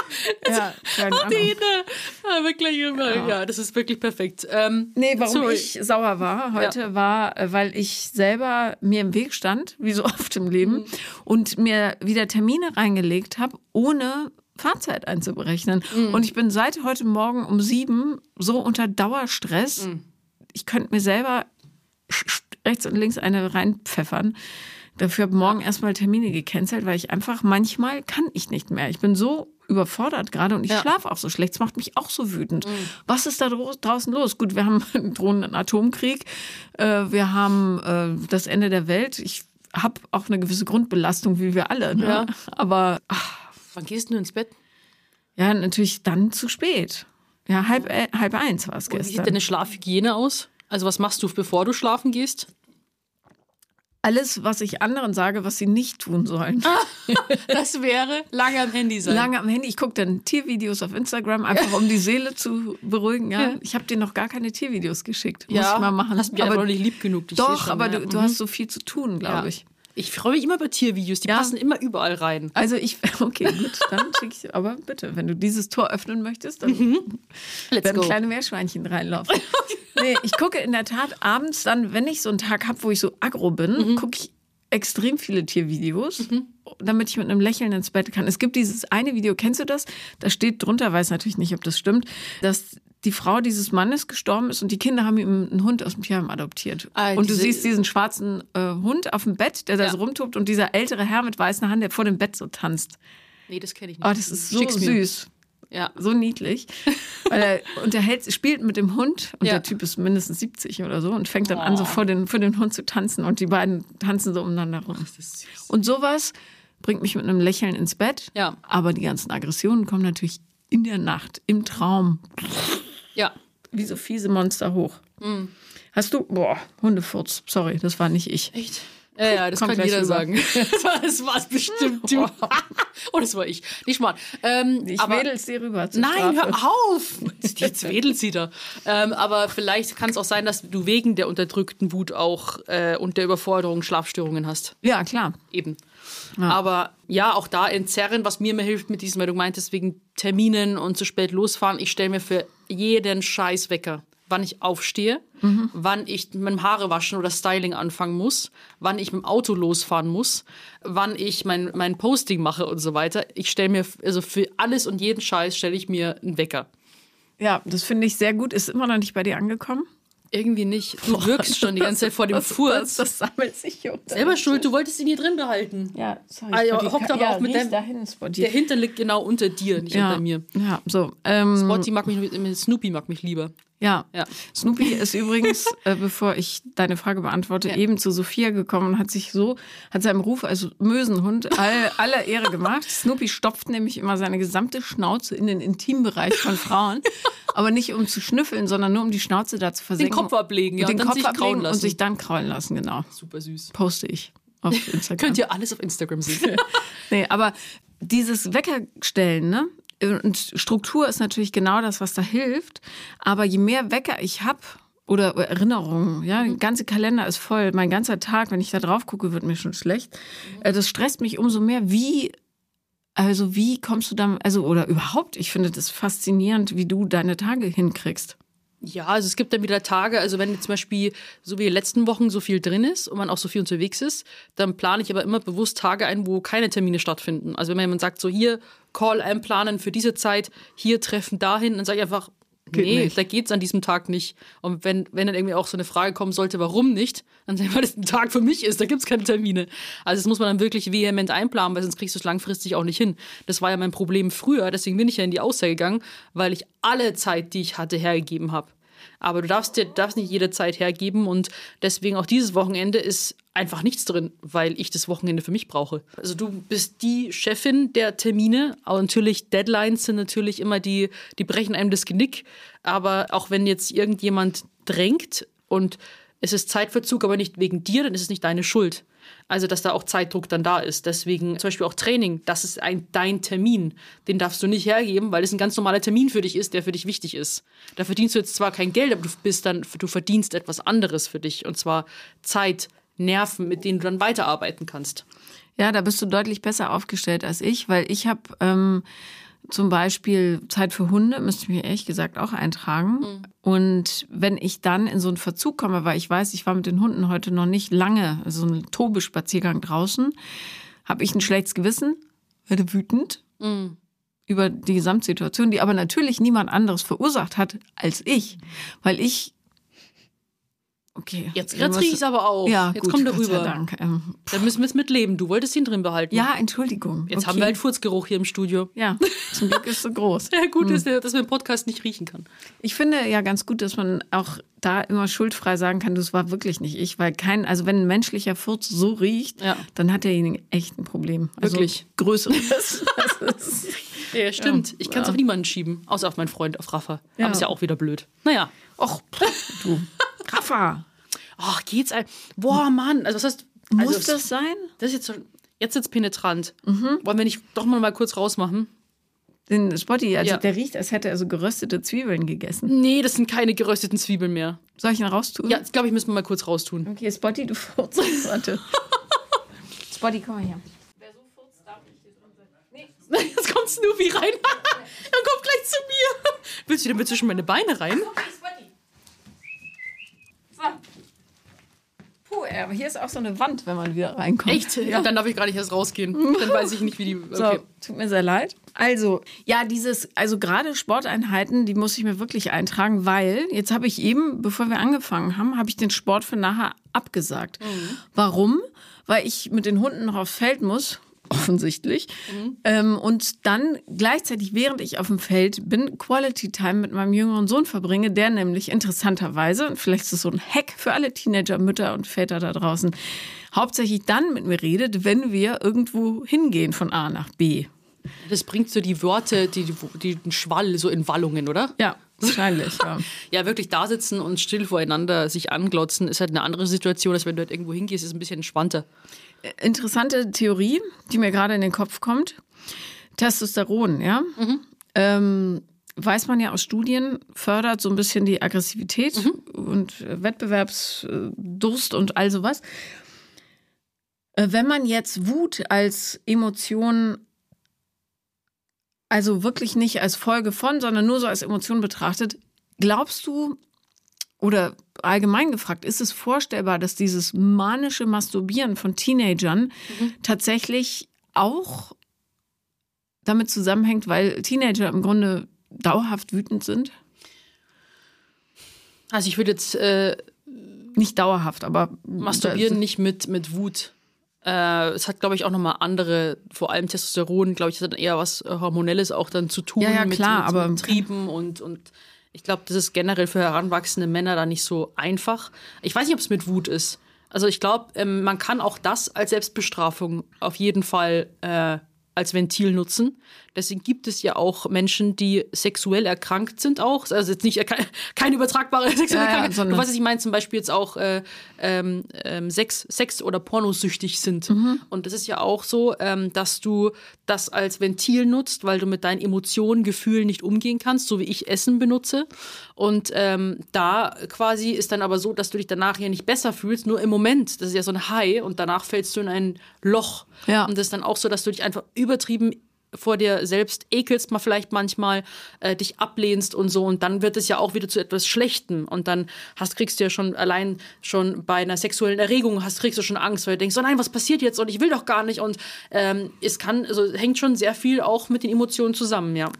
A: *laughs* Ja, keine Ahnung.
B: Die, ne? ja, wirklich immer. Ja. das ist wirklich perfekt. Ähm,
A: Nee, warum
B: sorry.
A: ich sauer war heute, war, äh, weil ich selber mir im Weg stand, wie so *laughs* oft im Leben,
B: Mhm.
A: und mir wieder Termine reingelegt habe, ohne Fahrzeit einzuberechnen.
B: Mhm.
A: Und ich bin seit heute Morgen um sieben so unter Dauerstress.
B: Mhm.
A: Ich könnte mir selber rechts und links eine reinpfeffern. Dafür habe ich morgen erstmal Termine gecancelt, weil ich einfach manchmal kann ich nicht mehr. Ich bin so überfordert gerade und ich
B: Ja.
A: schlafe auch so schlecht. Es macht mich auch so wütend. Was ist da draußen los? Gut, wir haben *laughs* einen drohenden Atomkrieg. Äh, wir haben äh, das Ende der Welt. Ich habe auch eine gewisse Grundbelastung, wie wir alle. Ne?
B: Ja.
A: Aber ach,
B: Wann gehst du ins Bett?
A: ja, natürlich dann zu spät. Ja, halb, äh, halb eins war es
B: Wie sieht
A: gestern.
B: deine Schlafhygiene aus? Also was machst du, bevor du schlafen gehst?
A: Alles, was ich anderen sage, was sie nicht tun sollen. *laughs*
B: Das wäre lange am Handy sein.
A: Lange am Handy. Ich gucke dann Tiervideos auf Instagram, einfach um die Seele zu beruhigen. Ja? Ich habe dir noch gar keine Tiervideos geschickt. Muss
B: ja,
A: ich mal machen.
B: Hast mich
A: aber
B: aber noch nicht lieb genug.
A: Doch, aber du, du
B: Mhm.
A: hast so viel zu tun, glaube ich.
B: Ich freue mich immer über Tiervideos, die
A: Ja.
B: passen immer überall rein.
A: Also ich, *laughs* okay, gut, dann schicke ich, aber bitte, wenn du dieses Tor öffnen möchtest, dann
B: Let's
A: werden
B: go.
A: kleine Meerschweinchen reinlaufen. *laughs* nee, ich gucke in der Tat abends dann, wenn ich so einen Tag habe, wo ich so aggro bin,
B: Mhm.
A: gucke ich extrem viele Tiervideos, damit ich mit einem Lächeln ins Bett kann. Es gibt dieses eine Video, kennst du das? Da steht drunter, weiß natürlich nicht, ob das stimmt, dass die Frau dieses Mannes gestorben ist und die Kinder haben ihm einen Hund aus dem Tierheim adoptiert.
B: Ah,
A: und du siehst diesen schwarzen äh, Hund auf dem Bett, der da
B: Ja.
A: so rumtobt und dieser ältere Herr mit weißen Haaren, der vor dem Bett so tanzt.
B: Nee, das kenne ich nicht.
A: Oh, das ist so süß.
B: Ja.
A: So niedlich. *laughs* Weil er unterhält, spielt mit dem Hund und
B: Ja.
A: der Typ ist mindestens 70 oder so und fängt dann an, so vor den, für den Hund zu tanzen und die beiden tanzen so umeinander rum.
B: Süß.
A: Und sowas bringt mich mit einem Lächeln ins Bett.
B: Ja.
A: Aber die ganzen Aggressionen kommen natürlich in der Nacht, im Traum,
B: Ja.
A: wie so fiese Monster hoch.
B: Mm.
A: Hast du, boah, Hundefurz, sorry, das war nicht ich.
B: Echt? Ja, ja, das
A: Kommt
B: kann jeder
A: rüber.
B: sagen. *laughs* das war es bestimmt, du. *laughs* oh, das war ich. Nicht mal. Ähm,
A: Ich
B: aber,
A: wedel's dir rüber.
B: Nein,
A: Strafe.
B: hör auf! *laughs* Jetzt wedelt sie da. Ähm, aber vielleicht kann es auch sein, dass du wegen der unterdrückten Wut auch äh, und der Überforderung Schlafstörungen hast.
A: Ja, klar.
B: Eben. Aber ja, auch da entzerren, was mir immer hilft mit diesem, weil du meintest, wegen Terminen und zu spät losfahren. Ich stelle mir für jeden Scheiß Wecker, wann ich aufstehe, wann ich mit dem Haare waschen oder Styling anfangen muss, wann ich mit dem Auto losfahren muss, wann ich mein, mein Posting mache und so weiter. Ich stelle mir, also für alles und jeden Scheiß stelle ich mir einen Wecker.
A: Ja, das finde ich sehr gut. Ist immer noch nicht bei dir angekommen?
B: Irgendwie nicht. Du wirkst schon die ganze Zeit vor dem
A: Das,
B: Furz.
A: das sammelt sich hier.
B: Selber schuld, du wolltest ihn hier drin behalten.
A: Ja, sorry.
B: Ah, ja,
A: Spotty.
B: hock doch
A: ja,
B: auf mit dem-
A: dahin, Spotty.
B: Der Hintern liegt genau unter dir, nicht
A: ja,
B: unter mir.
A: Ja, so. Ähm,
B: Spotty mag mich, Snoopy mag mich lieber.
A: Ja.
B: Ja.
A: Snoopy ist übrigens, *laughs* äh, bevor ich deine Frage beantworte, eben zu Sophia gekommen und hat sich so, hat seinem Ruf als Mösenhund all, aller Ehre gemacht. Snoopy stopft nämlich immer seine gesamte Schnauze in den Intimbereich von Frauen. aber nicht um zu schnüffeln, sondern nur um die Schnauze da zu
B: Den
A: versenken.
B: Kopf ablegen, ja,
A: den
B: und dann
A: Kopf
B: sich
A: ablegen
B: krauen
A: und
B: lassen.
A: sich dann kraulen lassen, genau.
B: Super süß.
A: Poste ich auf *laughs* Instagram.
B: Könnt ihr alles auf Instagram sehen. *laughs*
A: Nee, aber dieses Weckerstellen, ne? Und Struktur ist natürlich genau das, was da hilft. Aber je mehr Wecker ich habe oder Erinnerungen, ja, der ganze Kalender ist voll. Mein ganzer Tag, wenn ich da drauf gucke, wird mir schon schlecht. Äh, Das stresst mich umso mehr. Wie, also wie kommst du da, also oder überhaupt, ich finde das faszinierend, wie du deine Tage hinkriegst.
B: Ja, also es gibt dann wieder Tage, also wenn zum Beispiel so wie in den letzten Wochen so viel drin ist und man auch so viel unterwegs ist, dann plane ich aber immer bewusst Tage ein, wo keine Termine stattfinden. Also wenn jemand sagt, so hier Call einplanen für diese Zeit, hier treffen dahin, dann sage ich einfach,
A: Geht
B: nee,
A: nicht.
B: da geht's an diesem Tag nicht. Und wenn, wenn dann irgendwie auch so eine Frage kommen sollte, warum nicht, dann sage ich, weil *laughs* das ein Tag für mich ist, da gibt's keine Termine. Also das muss man dann wirklich vehement einplanen, weil sonst kriegst du es langfristig auch nicht hin. Das war ja mein Problem früher, deswegen bin ich ja in die Aussage gegangen, weil ich alle Zeit, die ich hatte, hergegeben habe. Aber du darfst dir darfst nicht jede Zeit hergeben und deswegen auch dieses Wochenende ist einfach nichts drin, weil ich das Wochenende für mich brauche. Also du bist die Chefin der Termine, aber natürlich Deadlines sind natürlich immer die, die brechen einem das Genick. Aber auch wenn jetzt irgendjemand drängt und es ist Zeitverzug, aber nicht wegen dir, dann ist es nicht deine Schuld. Also, dass da auch Zeitdruck dann da ist. Deswegen zum Beispiel auch Training, das ist ein, dein Termin. Den darfst du nicht hergeben, weil es ein ganz normaler Termin für dich ist, der für dich wichtig ist. Da verdienst du jetzt zwar kein Geld, aber du bist dann, du verdienst etwas anderes für dich. Und zwar Zeit, Nerven, mit denen du dann weiterarbeiten kannst.
A: Ja, da bist du deutlich besser aufgestellt als ich, weil ich habe ähm, zum Beispiel Zeit für Hunde, müsste ich mir ehrlich gesagt auch eintragen. Und wenn ich dann in so einen Verzug komme, weil ich weiß, ich war mit den Hunden heute noch nicht lange, also so ein Tobespaziergang draußen, habe ich ein schlechtes Gewissen, werde wütend über die Gesamtsituation, die aber natürlich niemand anderes verursacht hat als ich, weil ich Okay.
B: Jetzt, jetzt
A: musst-
B: riech ich aber auch.
A: Ja,
B: jetzt
A: gut,
B: kommt
A: Gott
B: er
A: sei
B: rüber.
A: Dank. Ähm,
B: Dann müssen wir es mitleben. Du wolltest ihn drin behalten.
A: ja, Entschuldigung.
B: Jetzt
A: okay.
B: haben wir halt Furzgeruch hier im Studio.
A: Ja, zum Glück ist so groß. *laughs*
B: Ja, gut, ist, dass man im Podcast nicht riechen kann.
A: Ich finde ja ganz gut, dass man auch da immer schuldfrei sagen kann, das war wirklich nicht ich, weil kein, also wenn ein menschlicher Furz so riecht,
B: Ja.
A: dann hat derjenige echt ein Problem. Also
B: Wirklich.
A: Größeres. *laughs*
B: Ja, stimmt. Ich kann es
A: Ja.
B: auf niemanden schieben, außer auf meinen Freund, auf Rafa.
A: Ja.
B: Aber ist ja auch wieder blöd. Naja.
A: Och, du. Rafa.
B: Ach, geht's. Boah, Mann. Also, was heißt.
A: Muss
B: also,
A: das sein?
B: Das ist jetzt schon. Jetzt wird's penetrant. Wollen wir nicht doch mal, mal kurz rausmachen?
A: Den Spotty, also
B: Ja.
A: der riecht, als hätte er so geröstete Zwiebeln gegessen.
B: Nee, das sind keine gerösteten Zwiebeln mehr.
A: Soll ich ihn raustun?
B: Ja, das glaube ich, müssen wir mal kurz raustun.
A: Okay, Spotty, du furzt. *laughs* Warte. Spotty, komm mal her. *laughs*
B: Jetzt kommt Snoopy rein. *laughs* er kommt gleich zu mir. Willst du denn mit zwischen meine Beine rein?
A: So. Puh, aber hier ist auch so eine Wand, wenn man wieder reinkommt.
B: Echt? Ja. Dann darf ich gar nicht erst rausgehen. Dann weiß ich nicht, wie die. *laughs*
A: So,
B: Okay.
A: tut mir sehr leid. Also, ja, dieses, also gerade Sporteinheiten, die muss ich mir wirklich eintragen, weil jetzt habe ich eben, bevor wir angefangen haben, habe ich den Sport für nachher abgesagt. Warum? Weil ich mit den Hunden noch aufs Feld muss. Offensichtlich. Ähm, und dann gleichzeitig, während ich auf dem Feld bin, Quality Time mit meinem jüngeren Sohn verbringe, der nämlich interessanterweise, und vielleicht ist es so ein Hack für alle Teenager, Mütter und Väter da draußen, hauptsächlich dann mit mir redet, wenn wir irgendwo hingehen von A nach B.
B: Das bringt so die Worte, die, die, den Schwall so in Wallungen, oder?
A: Ja, wahrscheinlich, ja. *laughs*
B: Ja, wirklich da sitzen und still voreinander sich anglotzen, ist halt eine andere Situation, als wenn du halt irgendwo hingehst, ist ein bisschen entspannter.
A: Interessante Theorie, die mir gerade in den Kopf kommt. Testosteron, ja. Ähm, weiß man ja aus Studien, fördert so ein bisschen die Aggressivität und äh, Wettbewerbsdurst und all sowas. Äh, Wenn man jetzt Wut als Emotion, also wirklich nicht als Folge von, sondern nur so als Emotion betrachtet, glaubst du, oder allgemein gefragt, ist es vorstellbar, dass dieses manische Masturbieren von Teenagern tatsächlich auch damit zusammenhängt, weil Teenager im Grunde dauerhaft wütend sind?
B: Also ich würde jetzt äh,
A: Nicht dauerhaft, aber
B: masturbieren nicht mit, mit Wut. Äh, es hat, glaube ich, auch nochmal andere, vor allem Testosteron, glaube ich, das hat eher was Hormonelles auch dann zu tun
A: Ja, ja,
B: mit,
A: klar,
B: mit,
A: aber-
B: mit Trieben und, und ich glaube, das ist generell für heranwachsende Männer da nicht so einfach. Ich weiß nicht, ob es mit Wut ist. Also ich glaube, ähm, man kann auch das als Selbstbestrafung auf jeden Fall äh, als Ventil nutzen. Deswegen gibt es ja auch Menschen, die sexuell erkrankt sind auch. Also jetzt nicht äh, keine, übertragbare *laughs* sexuelle
A: Ja, ja,
B: Krankheit.
A: sondern-
B: Du weißt, was ich meine, zum Beispiel jetzt auch äh, ähm, ähm, Sex, Sex oder pornosüchtig sind. Und das ist ja auch so, ähm, dass du das als Ventil nutzt, weil du mit deinen Emotionen, Gefühlen nicht umgehen kannst, so wie ich Essen benutze. Und ähm, da quasi ist dann aber so, dass du dich danach ja nicht besser fühlst, nur im Moment. Das ist ja so ein High und danach fällst du in ein Loch.
A: Ja.
B: Und das ist dann auch so, dass du dich einfach übertrieben vor dir selbst ekelst, mal vielleicht manchmal äh, dich ablehnst und so. Und dann wird es ja auch wieder zu etwas Schlechtem. Und dann hast kriegst du ja schon allein schon bei einer sexuellen Erregung hast kriegst du schon Angst, weil du denkst, oh nein, was passiert jetzt? Und ich will doch gar nicht. Und ähm, es kann also hängt schon sehr viel auch mit den Emotionen zusammen, ja.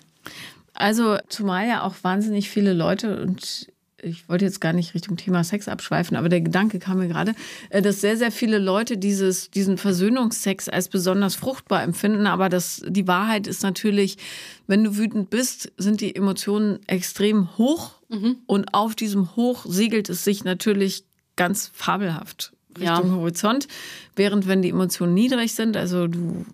A: Also, zumal ja auch wahnsinnig viele Leute und ich wollte jetzt gar nicht Richtung Thema Sex abschweifen, aber der Gedanke kam mir gerade, äh, dass sehr, sehr viele Leute dieses, diesen Versöhnungsex als besonders fruchtbar empfinden. Aber das, die Wahrheit ist natürlich, wenn du wütend bist, sind die Emotionen extrem hoch und auf diesem Hoch segelt es sich natürlich ganz fabelhaft Richtung
B: Ja.
A: Horizont. Während wenn die Emotionen niedrig sind, also du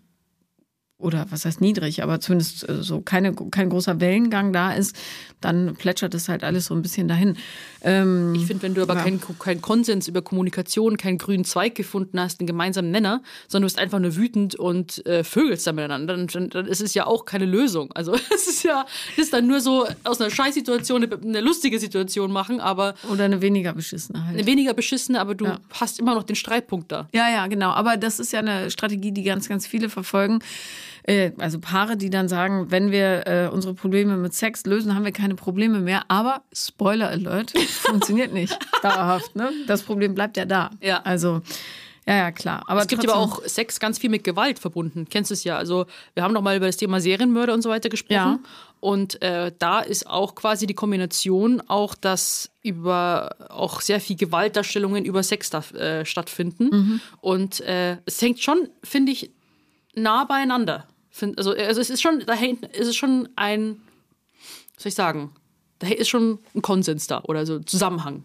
A: oder was heißt niedrig, aber zumindest äh, so keine, kein großer Wellengang da ist, dann plätschert es halt alles so ein bisschen dahin. Ähm,
B: Ich finde, wenn du aber
A: Ja.
B: keinen kein Konsens über Kommunikation, keinen grünen Zweig gefunden hast, einen gemeinsamen Nenner, sondern du bist einfach nur wütend und äh, vögelst dann miteinander, dann, dann, dann ist es ja auch keine Lösung. Also *laughs* es ist ja, ist dann nur so aus einer Scheißsituation eine, eine lustige Situation machen, aber
A: oder eine weniger beschissene halt.
B: eine weniger beschissene, aber du
A: Ja.
B: hast immer noch den Streitpunkt da.
A: Ja, ja, genau. Aber das ist ja eine Strategie, die ganz, ganz viele verfolgen. Äh, Also Paare, die dann sagen, wenn wir äh, unsere Probleme mit Sex lösen, haben wir keine Probleme mehr. Aber Spoiler Alert, *laughs* funktioniert nicht dauerhaft. Ne? Das Problem bleibt ja da.
B: Ja.
A: Also ja, ja, klar. Aber
B: Es gibt aber auch Sex ganz viel mit Gewalt verbunden. Kennst du es ja? Also wir haben noch mal über das Thema Serienmörder und so weiter gesprochen.
A: Ja.
B: Und äh, da ist auch quasi die Kombination auch, dass über auch sehr viel Gewaltdarstellungen über Sex da, äh, stattfinden.
A: Mhm.
B: Und äh, es hängt schon, finde ich, nah beieinander. Find, also, also es ist schon, da hängt, es ist schon ein, was soll ich sagen, da ist schon ein Konsens da oder so Zusammenhang.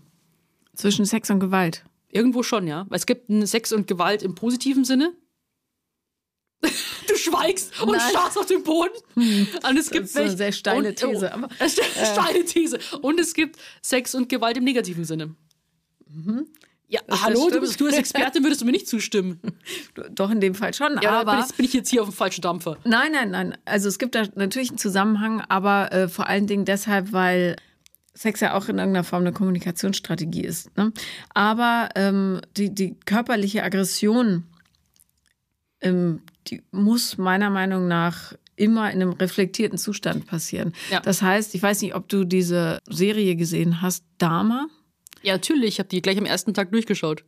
A: zwischen Sex und Gewalt.
B: Irgendwo schon, ja. Weil es gibt Sex und Gewalt im positiven Sinne. Du schweigst und
A: Nein.
B: starrst auf den Boden. Und es gibt
A: ist eine sehr steile
B: und,
A: These,
B: Oh,
A: aber- *laughs*
B: äh, steile These. Und es gibt Sex und Gewalt im negativen Sinne. Ja, hallo, du, bist, du als Expertin würdest du mir nicht zustimmen. *laughs*
A: Doch in dem Fall schon.
B: Ja,
A: aber
B: aber bin ich, bin ich jetzt hier auf dem falschen Dampfer.
A: Nein, nein, nein. Also es gibt da natürlich einen Zusammenhang, aber äh, vor allen Dingen deshalb, weil Sex ja auch in irgendeiner Form eine Kommunikationsstrategie ist. Ne? Aber ähm, die, die körperliche Aggression, ähm, die muss meiner Meinung nach immer in einem reflektierten Zustand passieren.
B: Ja.
A: Das heißt, ich weiß nicht, ob du diese Serie gesehen hast, Dama.
B: Ja, natürlich. Ich habe die gleich am ersten Tag durchgeschaut.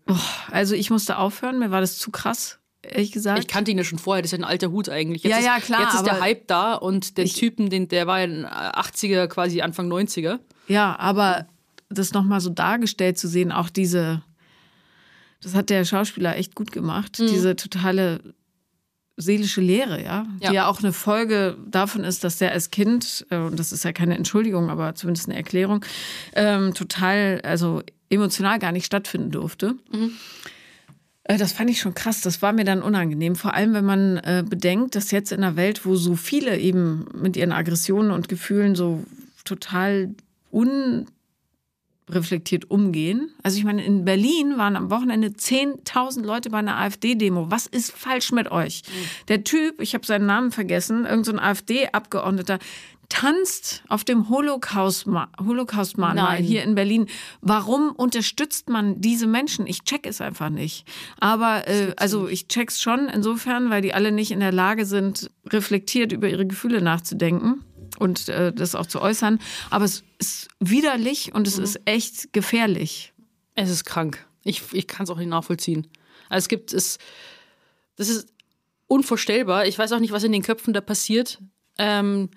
A: Also ich musste aufhören, mir war das zu krass, ehrlich gesagt.
B: Ich kannte ihn ja schon vorher, das ist ja ein alter Hut eigentlich. Jetzt
A: Ja, ja, klar,
B: Jetzt ist der Hype da und der Typen, den, der war ja in den 80er, quasi Anfang 90er.
A: Ja, aber das nochmal so dargestellt zu sehen, auch diese, das hat der Schauspieler echt gut gemacht, diese totale seelische Leere, ja,
B: Ja.
A: die ja auch eine Folge davon ist, dass der als Kind, äh, und das ist ja keine Entschuldigung, aber zumindest eine Erklärung, ähm, total, also emotional gar nicht stattfinden durfte. Äh, Das fand ich schon krass. Das war mir dann unangenehm. Vor allem, wenn man äh, bedenkt, dass jetzt in einer Welt, wo so viele eben mit ihren Aggressionen und Gefühlen so total unreflektiert umgehen. Also ich meine, in Berlin waren am Wochenende 10.000 Leute bei einer AfD-Demo. Was ist falsch mit euch? Der Typ, ich habe seinen Namen vergessen, irgendein so AfD-Abgeordneter, tanzt auf dem Holocaust-Ma- Holocaust-Mahnmal
B: Nein.
A: hier in Berlin. Warum unterstützt man diese Menschen? Ich check es einfach nicht. Aber äh, also ich check's schon insofern, weil die alle nicht in der Lage sind, reflektiert über ihre Gefühle nachzudenken und äh, das auch zu äußern. Aber es ist widerlich und es ist echt gefährlich.
B: Es ist krank. Ich, ich kann es auch nicht nachvollziehen. Also es gibt es, das ist unvorstellbar. Ich weiß auch nicht, was in den Köpfen da passiert. Ähm,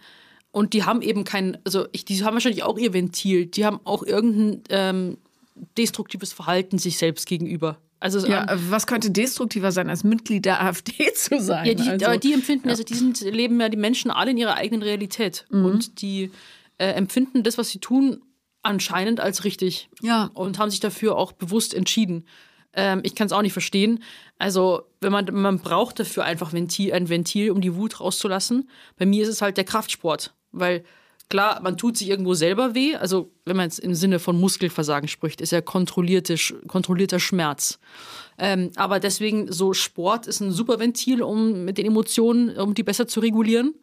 B: und die haben eben kein, also ich, die haben wahrscheinlich auch ihr Ventil. Die haben auch irgendein ähm, destruktives Verhalten sich selbst gegenüber. Also
A: Ja, äh, was könnte destruktiver sein, als Mitglied der AfD *laughs* zu sein?
B: Ja, die,
A: also,
B: aber die empfinden, also die sind, leben ja die Menschen alle in ihrer eigenen Realität.
A: Mhm.
B: Und die äh, empfinden das, was sie tun, anscheinend als richtig.
A: Ja.
B: Und haben sich dafür auch bewusst entschieden. Ähm, ich kann es auch nicht verstehen. Also, wenn man, man braucht dafür einfach Ventil, ein Ventil, um die Wut rauszulassen. Bei mir ist es halt der Kraftsport. Weil klar, man tut sich irgendwo selber weh. Also, wenn man jetzt im Sinne von Muskelversagen spricht, ist ja kontrollierte, kontrollierter Schmerz. Ähm, aber deswegen, so Sport ist ein super Ventil, um mit den Emotionen, um die besser zu regulieren.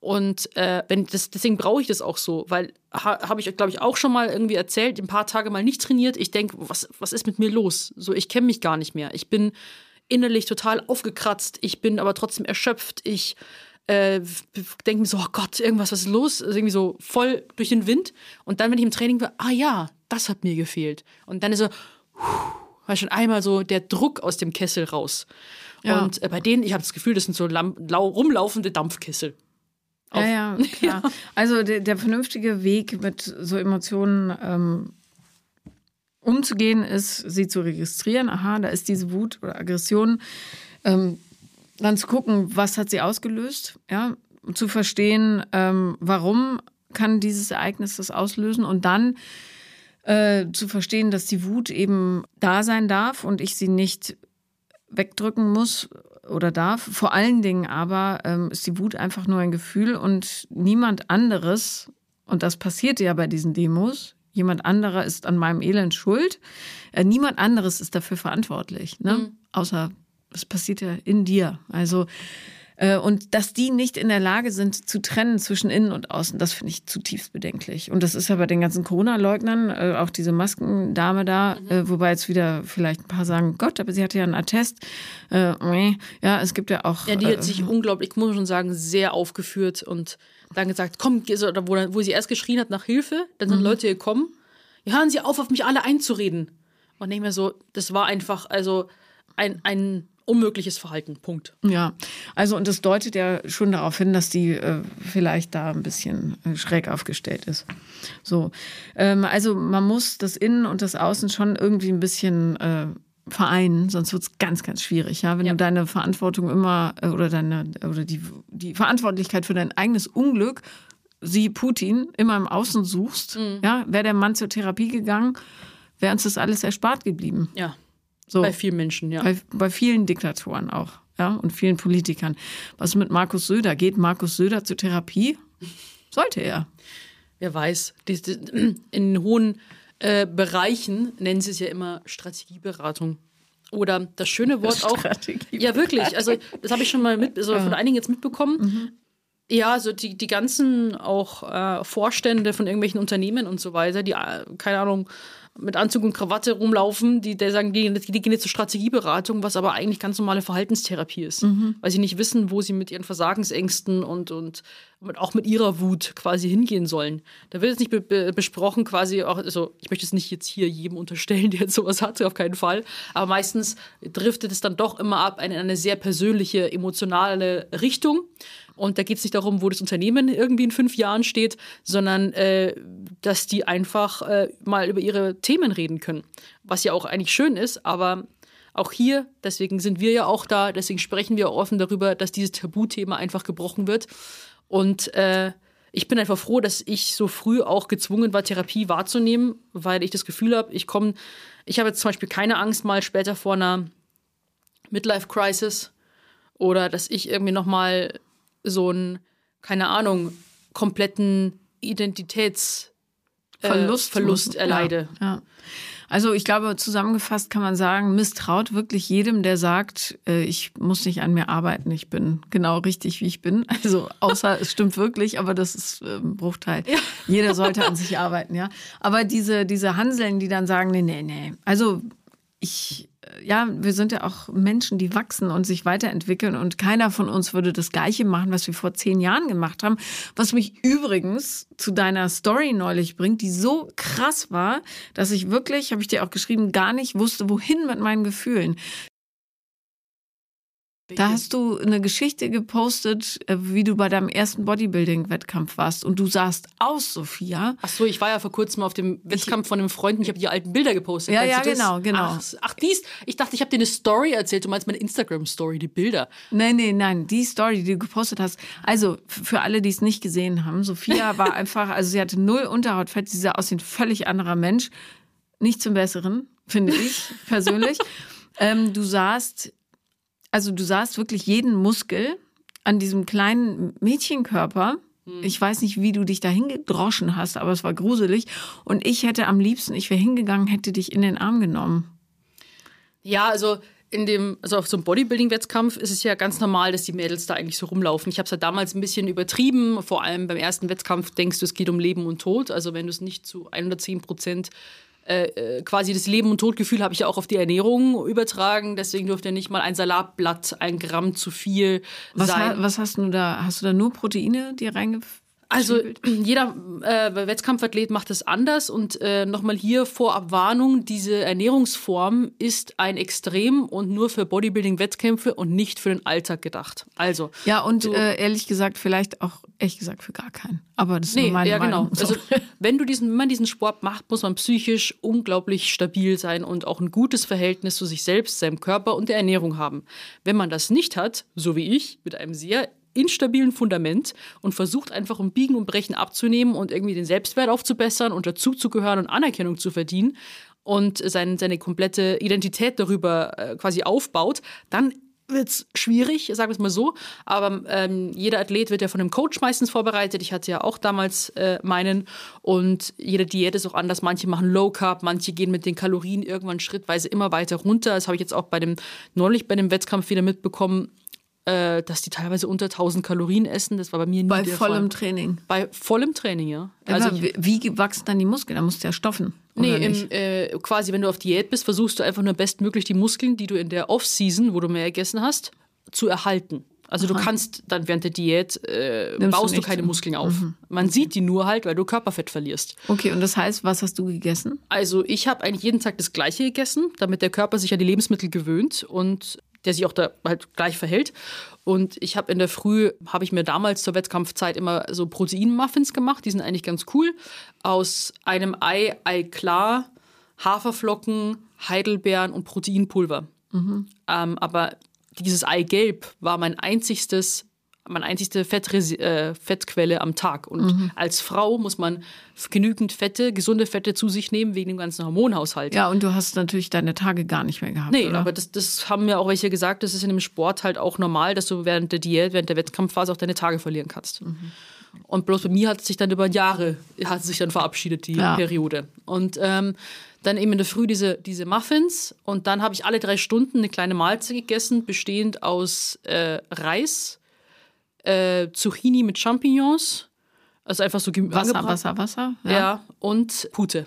B: Und äh, wenn das, deswegen brauche ich das auch so, weil ha, habe ich, glaube ich, auch schon mal irgendwie erzählt, ein paar Tage mal nicht trainiert. Ich denke, was, was ist mit mir los? So, ich kenne mich gar nicht mehr. Ich bin innerlich total aufgekratzt. Ich bin aber trotzdem erschöpft. Ich äh, denke mir so, oh Gott, irgendwas, was ist los? Also irgendwie so voll durch den Wind. Und dann, wenn ich im Training war, ah ja, das hat mir gefehlt. Und dann ist so, war schon einmal so der Druck aus dem Kessel raus.
A: Ja.
B: Und äh, bei denen, ich habe das Gefühl, das sind so rumlaufende Dampfkessel.
A: Ja, ja, *laughs* klar. Also der, der vernünftige Weg mit so Emotionen ähm, umzugehen ist, sie zu registrieren. Aha, da ist diese Wut oder Aggression. Ähm, dann zu gucken, was hat sie ausgelöst, ja, zu verstehen, ähm, warum kann dieses Ereignis das auslösen und dann äh, zu verstehen, dass die Wut eben da sein darf und ich sie nicht wegdrücken muss oder darf. Vor allen Dingen aber ähm, ist die Wut einfach nur ein Gefühl und niemand anderes, und das passiert ja bei diesen Demos, jemand anderer ist an meinem Elend schuld, äh, niemand anderes ist dafür verantwortlich, ne? außer es passiert ja in dir. Also äh, und dass die nicht in der Lage sind zu trennen zwischen innen und außen, das finde ich zutiefst bedenklich. Und das ist ja bei den ganzen Corona-Leugnern, äh, auch diese Maskendame da, äh, wobei jetzt wieder vielleicht ein paar sagen, Gott, aber sie hatte ja einen Attest. Äh, ja, es gibt ja auch.
B: Ja, die
A: äh,
B: hat sich unglaublich, ich muss schon sagen, sehr aufgeführt und dann gesagt, komm, oder wo, wo sie erst geschrien hat nach Hilfe, dann sind Leute gekommen, ja, hören Sie auf, auf mich alle einzureden. Und ich mir so, das war einfach, also ein, ein unmögliches Verhalten, Punkt.
A: Ja, also und das deutet ja schon darauf hin, dass die äh, vielleicht da ein bisschen äh, schräg aufgestellt ist. So, ähm, also man muss das Innen und das Außen schon irgendwie ein bisschen äh, vereinen, sonst wird es ganz, ganz schwierig. Ja, wenn
B: Ja.
A: du deine Verantwortung immer äh, oder deine oder die die Verantwortlichkeit für dein eigenes Unglück sie Putin immer im Außen suchst, ja, wäre der Mann zur Therapie gegangen, wäre uns das alles erspart geblieben.
B: Ja,
A: So.
B: bei vielen Menschen, ja.
A: Bei, bei vielen Diktatoren auch, ja, und vielen Politikern. Was mit Markus Söder? Geht Markus Söder zur Therapie? Sollte er.
B: Wer weiß, in hohen äh, Bereichen nennen sie es ja immer Strategieberatung. Oder das schöne Wort auch.
A: Strategieberatung.
B: Ja, wirklich. Also, das habe ich schon mal mit, also von einigen jetzt mitbekommen. Ja, so die, die ganzen auch äh, Vorstände von irgendwelchen Unternehmen und so weiter, die, äh, keine Ahnung, mit Anzug und Krawatte rumlaufen, die, die sagen, die, die gehen jetzt zur Strategieberatung, was aber eigentlich ganz normale Verhaltenstherapie ist. Weil sie nicht wissen, wo sie mit ihren Versagensängsten und, und mit, auch mit ihrer Wut quasi hingehen sollen. Da wird jetzt nicht be be besprochen, quasi auch, also ich möchte es nicht jetzt hier jedem unterstellen, *laughs* der jetzt sowas hatte, auf keinen Fall. Aber meistens driftet es dann doch immer ab in eine sehr persönliche, emotionale Richtung. Und da geht es nicht darum, wo das Unternehmen irgendwie in fünf Jahren steht, sondern äh, dass die einfach äh, mal über ihre Themen reden können. Was ja auch eigentlich schön ist, aber auch hier, deswegen sind wir ja auch da, deswegen sprechen wir offen darüber, dass dieses Tabuthema einfach gebrochen wird. Und äh, ich bin einfach froh, dass ich so früh auch gezwungen war, Therapie wahrzunehmen, weil ich das Gefühl habe, ich komme, ich habe jetzt zum Beispiel keine Angst, mal später vor einer Midlife Crisis oder dass ich irgendwie nochmal so einen, keine Ahnung, kompletten Identitätsverlust äh,
A: Verlust,
B: Verlust erleide.
A: Ja, ja. Also ich glaube, zusammengefasst kann man sagen, misstraut wirklich jedem, der sagt, äh, ich muss nicht an mir arbeiten, ich bin genau richtig, wie ich bin. *laughs* Also außer es stimmt wirklich, aber das ist äh, ein Bruchteil. Ja. Jeder sollte an sich arbeiten, ja. Aber diese, diese Hanseln, die dann sagen, nee, nee, nee. Also ich, ja, wir sind ja auch Menschen, die wachsen und sich weiterentwickeln und keiner von uns würde das Gleiche machen, was wir vor zehn Jahren gemacht haben. Was mich übrigens zu deiner Story neulich bringt, die so krass war, dass ich wirklich, habe ich dir auch geschrieben, gar nicht wusste, wohin mit meinen Gefühlen. Da hast du eine Geschichte gepostet, äh, wie du bei deinem ersten Bodybuilding-Wettkampf warst. Und du sahst aus, Sophia.
B: Ach so, ich war ja vor kurzem auf dem Wettkampf von einem Freund und ich habe die alten Bilder gepostet.
A: Ja, ja, genau, genau.
B: Ach, ach, dies, ich dachte, ich habe dir eine Story erzählt. Du meinst meine Instagram-Story, die Bilder.
A: Nein, nein, nein, die Story, die du gepostet hast. Also, für alle, die es nicht gesehen haben, Sophia *laughs* war einfach, also sie hatte null Unterhautfett, sie sah aus wie ein völlig anderer Mensch. Nicht zum Besseren, finde ich persönlich. *laughs* ähm, du sahst also du sahst wirklich jeden Muskel an diesem kleinen Mädchenkörper. Hm. Ich weiß nicht, wie du dich dahin gedroschen hast, aber es war gruselig. Und ich hätte am liebsten, ich wäre hingegangen, hätte dich in den Arm genommen.
B: Ja, also in dem, also auf so einem Bodybuilding-Wettkampf ist es ja ganz normal, dass die Mädels da eigentlich so rumlaufen. Ich habe es ja damals ein bisschen übertrieben. Vor allem beim ersten Wettkampf denkst du, es geht um Leben und Tod. Also wenn du es nicht zu 110 Prozent äh, äh, quasi das Leben- und Todgefühl habe ich ja auch auf die Ernährung übertragen. Deswegen dürfte nicht mal ein Salatblatt ein Gramm zu viel
A: was
B: sein.
A: Ha, was hast du da? Hast du da nur Proteine, die reingefügt?
B: Also *clears throat* jeder äh, Wettkampfathlet macht das anders und äh, nochmal hier vorab Warnung, diese Ernährungsform ist ein Extrem und nur für Bodybuilding-Wettkämpfe und nicht für den Alltag gedacht. Also
A: ja und du, äh, ehrlich gesagt vielleicht auch ehrlich gesagt für gar keinen. Aber das ist
B: nee,
A: meine
B: ja, genau.
A: Meinung.
B: Also wenn du diesen, wenn man diesen Sport macht, muss man psychisch unglaublich stabil sein und auch ein gutes Verhältnis zu sich selbst, seinem Körper und der Ernährung haben. Wenn man das nicht hat, so wie ich, mit einem sehr instabilen Fundament und versucht einfach um Biegen und Brechen abzunehmen und irgendwie den Selbstwert aufzubessern und dazuzugehören und Anerkennung zu verdienen und sein, seine komplette Identität darüber äh, quasi aufbaut, dann wird es schwierig, sagen wir es mal so. Aber ähm, jeder Athlet wird ja von einem Coach meistens vorbereitet. Ich hatte ja auch damals äh, meinen. Und jede Diät ist auch anders. Manche machen Low Carb, manche gehen mit den Kalorien irgendwann schrittweise immer weiter runter. Das habe ich jetzt auch bei dem neulich bei dem Wettkampf wieder mitbekommen äh, dass die teilweise unter 1000 Kalorien essen. Das war bei mir nie
A: Bei
B: der
A: vollem
B: Fall.
A: Training.
B: Bei vollem Training, ja.
A: Also wie, wie wachsen dann die Muskeln? Da musst du ja stoffen.
B: Nee, im, äh, quasi, wenn du auf Diät bist, versuchst du einfach nur bestmöglich die Muskeln, die du in der Off-Season, wo du mehr gegessen hast, zu erhalten. Also du kannst dann während der Diät äh,
A: du
B: baust du
A: nicht
B: keine. Muskeln auf. Man sieht die nur halt, weil du Körperfett verlierst.
A: Okay, und das heißt, was hast du gegessen?
B: Also ich habe eigentlich jeden Tag das Gleiche gegessen, damit der Körper sich an die Lebensmittel gewöhnt und der sich auch da halt gleich verhält. Und ich habe in der Früh, habe ich mir damals zur Wettkampfzeit immer so Proteinmuffins gemacht. Die sind eigentlich ganz cool. Aus einem Ei, Ei klar, Haferflocken, Heidelbeeren und Proteinpulver. Ähm, aber dieses Eigelb war mein einzigstes meine einzigste Fettresi äh, Fettquelle am Tag. Und als Frau muss man genügend Fette, gesunde Fette zu sich nehmen wegen dem ganzen Hormonhaushalt.
A: Ja, und du hast natürlich deine Tage gar nicht mehr gehabt.
B: Nee,
A: oder?
B: aber das, das haben mir auch welche gesagt, das ist in dem Sport halt auch normal, dass du während der Diät, während der Wettkampfphase auch deine Tage verlieren kannst. Und bloß bei mir hat sich dann über Jahre, hat sich dann verabschiedet, die
A: Ja.
B: Periode. Und ähm, dann eben in der Früh diese, diese Muffins und dann habe ich alle drei Stunden eine kleine Mahlzeit gegessen, bestehend aus äh, Reis, äh, Zucchini mit Champignons, also einfach so Gemü-
A: Wasser. Wasser, Wasser.
B: Ja. und Pute.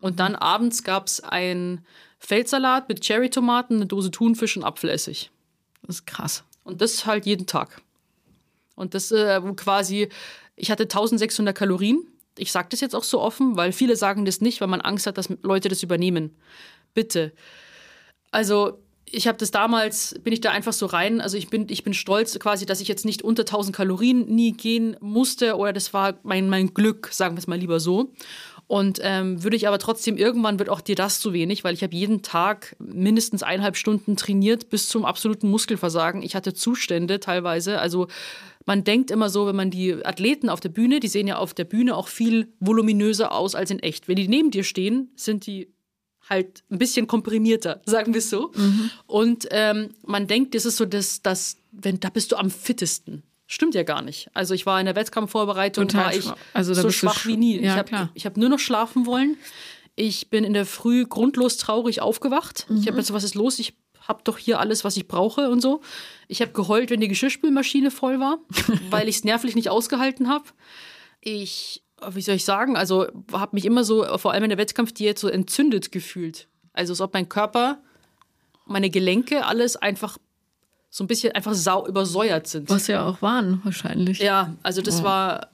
B: Und dann abends gab es einen Feldsalat mit Cherrytomaten, eine Dose Thunfisch und Apfelessig.
A: Das ist krass.
B: Und das halt jeden Tag. Und das äh, quasi, ich hatte 1600 Kalorien. Ich sage das jetzt auch so offen, weil viele sagen das nicht, weil man Angst hat, dass Leute das übernehmen. Bitte. Also ich habe das damals, bin ich da einfach so rein. Also ich bin, ich bin stolz quasi, dass ich jetzt nicht unter 1000 Kalorien nie gehen musste oder das war mein, mein Glück, sagen wir es mal lieber so. Und ähm, würde ich aber trotzdem, irgendwann wird auch dir das zu wenig, weil ich habe jeden Tag mindestens eineinhalb Stunden trainiert bis zum absoluten Muskelversagen. Ich hatte Zustände teilweise. Also man denkt immer so, wenn man die Athleten auf der Bühne, die sehen ja auf der Bühne auch viel voluminöser aus als in echt. Wenn die neben dir stehen, sind die halt ein bisschen komprimierter, *laughs* sagen wir es so. Und ähm, man denkt, das ist so das, das, wenn, da bist du am fittesten. Stimmt ja gar nicht. Also ich war in der Wettkampfvorbereitung,
A: Total
B: war ich.
A: Also
B: so schwach
A: sch-
B: wie nie.
A: Ja,
B: ich habe ich hab nur noch schlafen wollen. Ich bin in der Früh grundlos traurig aufgewacht. Ich
A: Mhm.
B: habe jetzt, was ist los? Ich habe doch hier alles, was ich brauche und so. Ich habe geheult, wenn die Geschirrspülmaschine voll war, *laughs* weil ich es nervlich nicht ausgehalten habe. Ich, wie soll ich sagen, also habe mich immer so, vor allem in der Wettkampfdiät, so entzündet gefühlt. Also als ob mein Körper, meine Gelenke, alles einfach so ein bisschen einfach sau übersäuert sind.
A: Was ja auch waren, wahrscheinlich.
B: Ja, also das war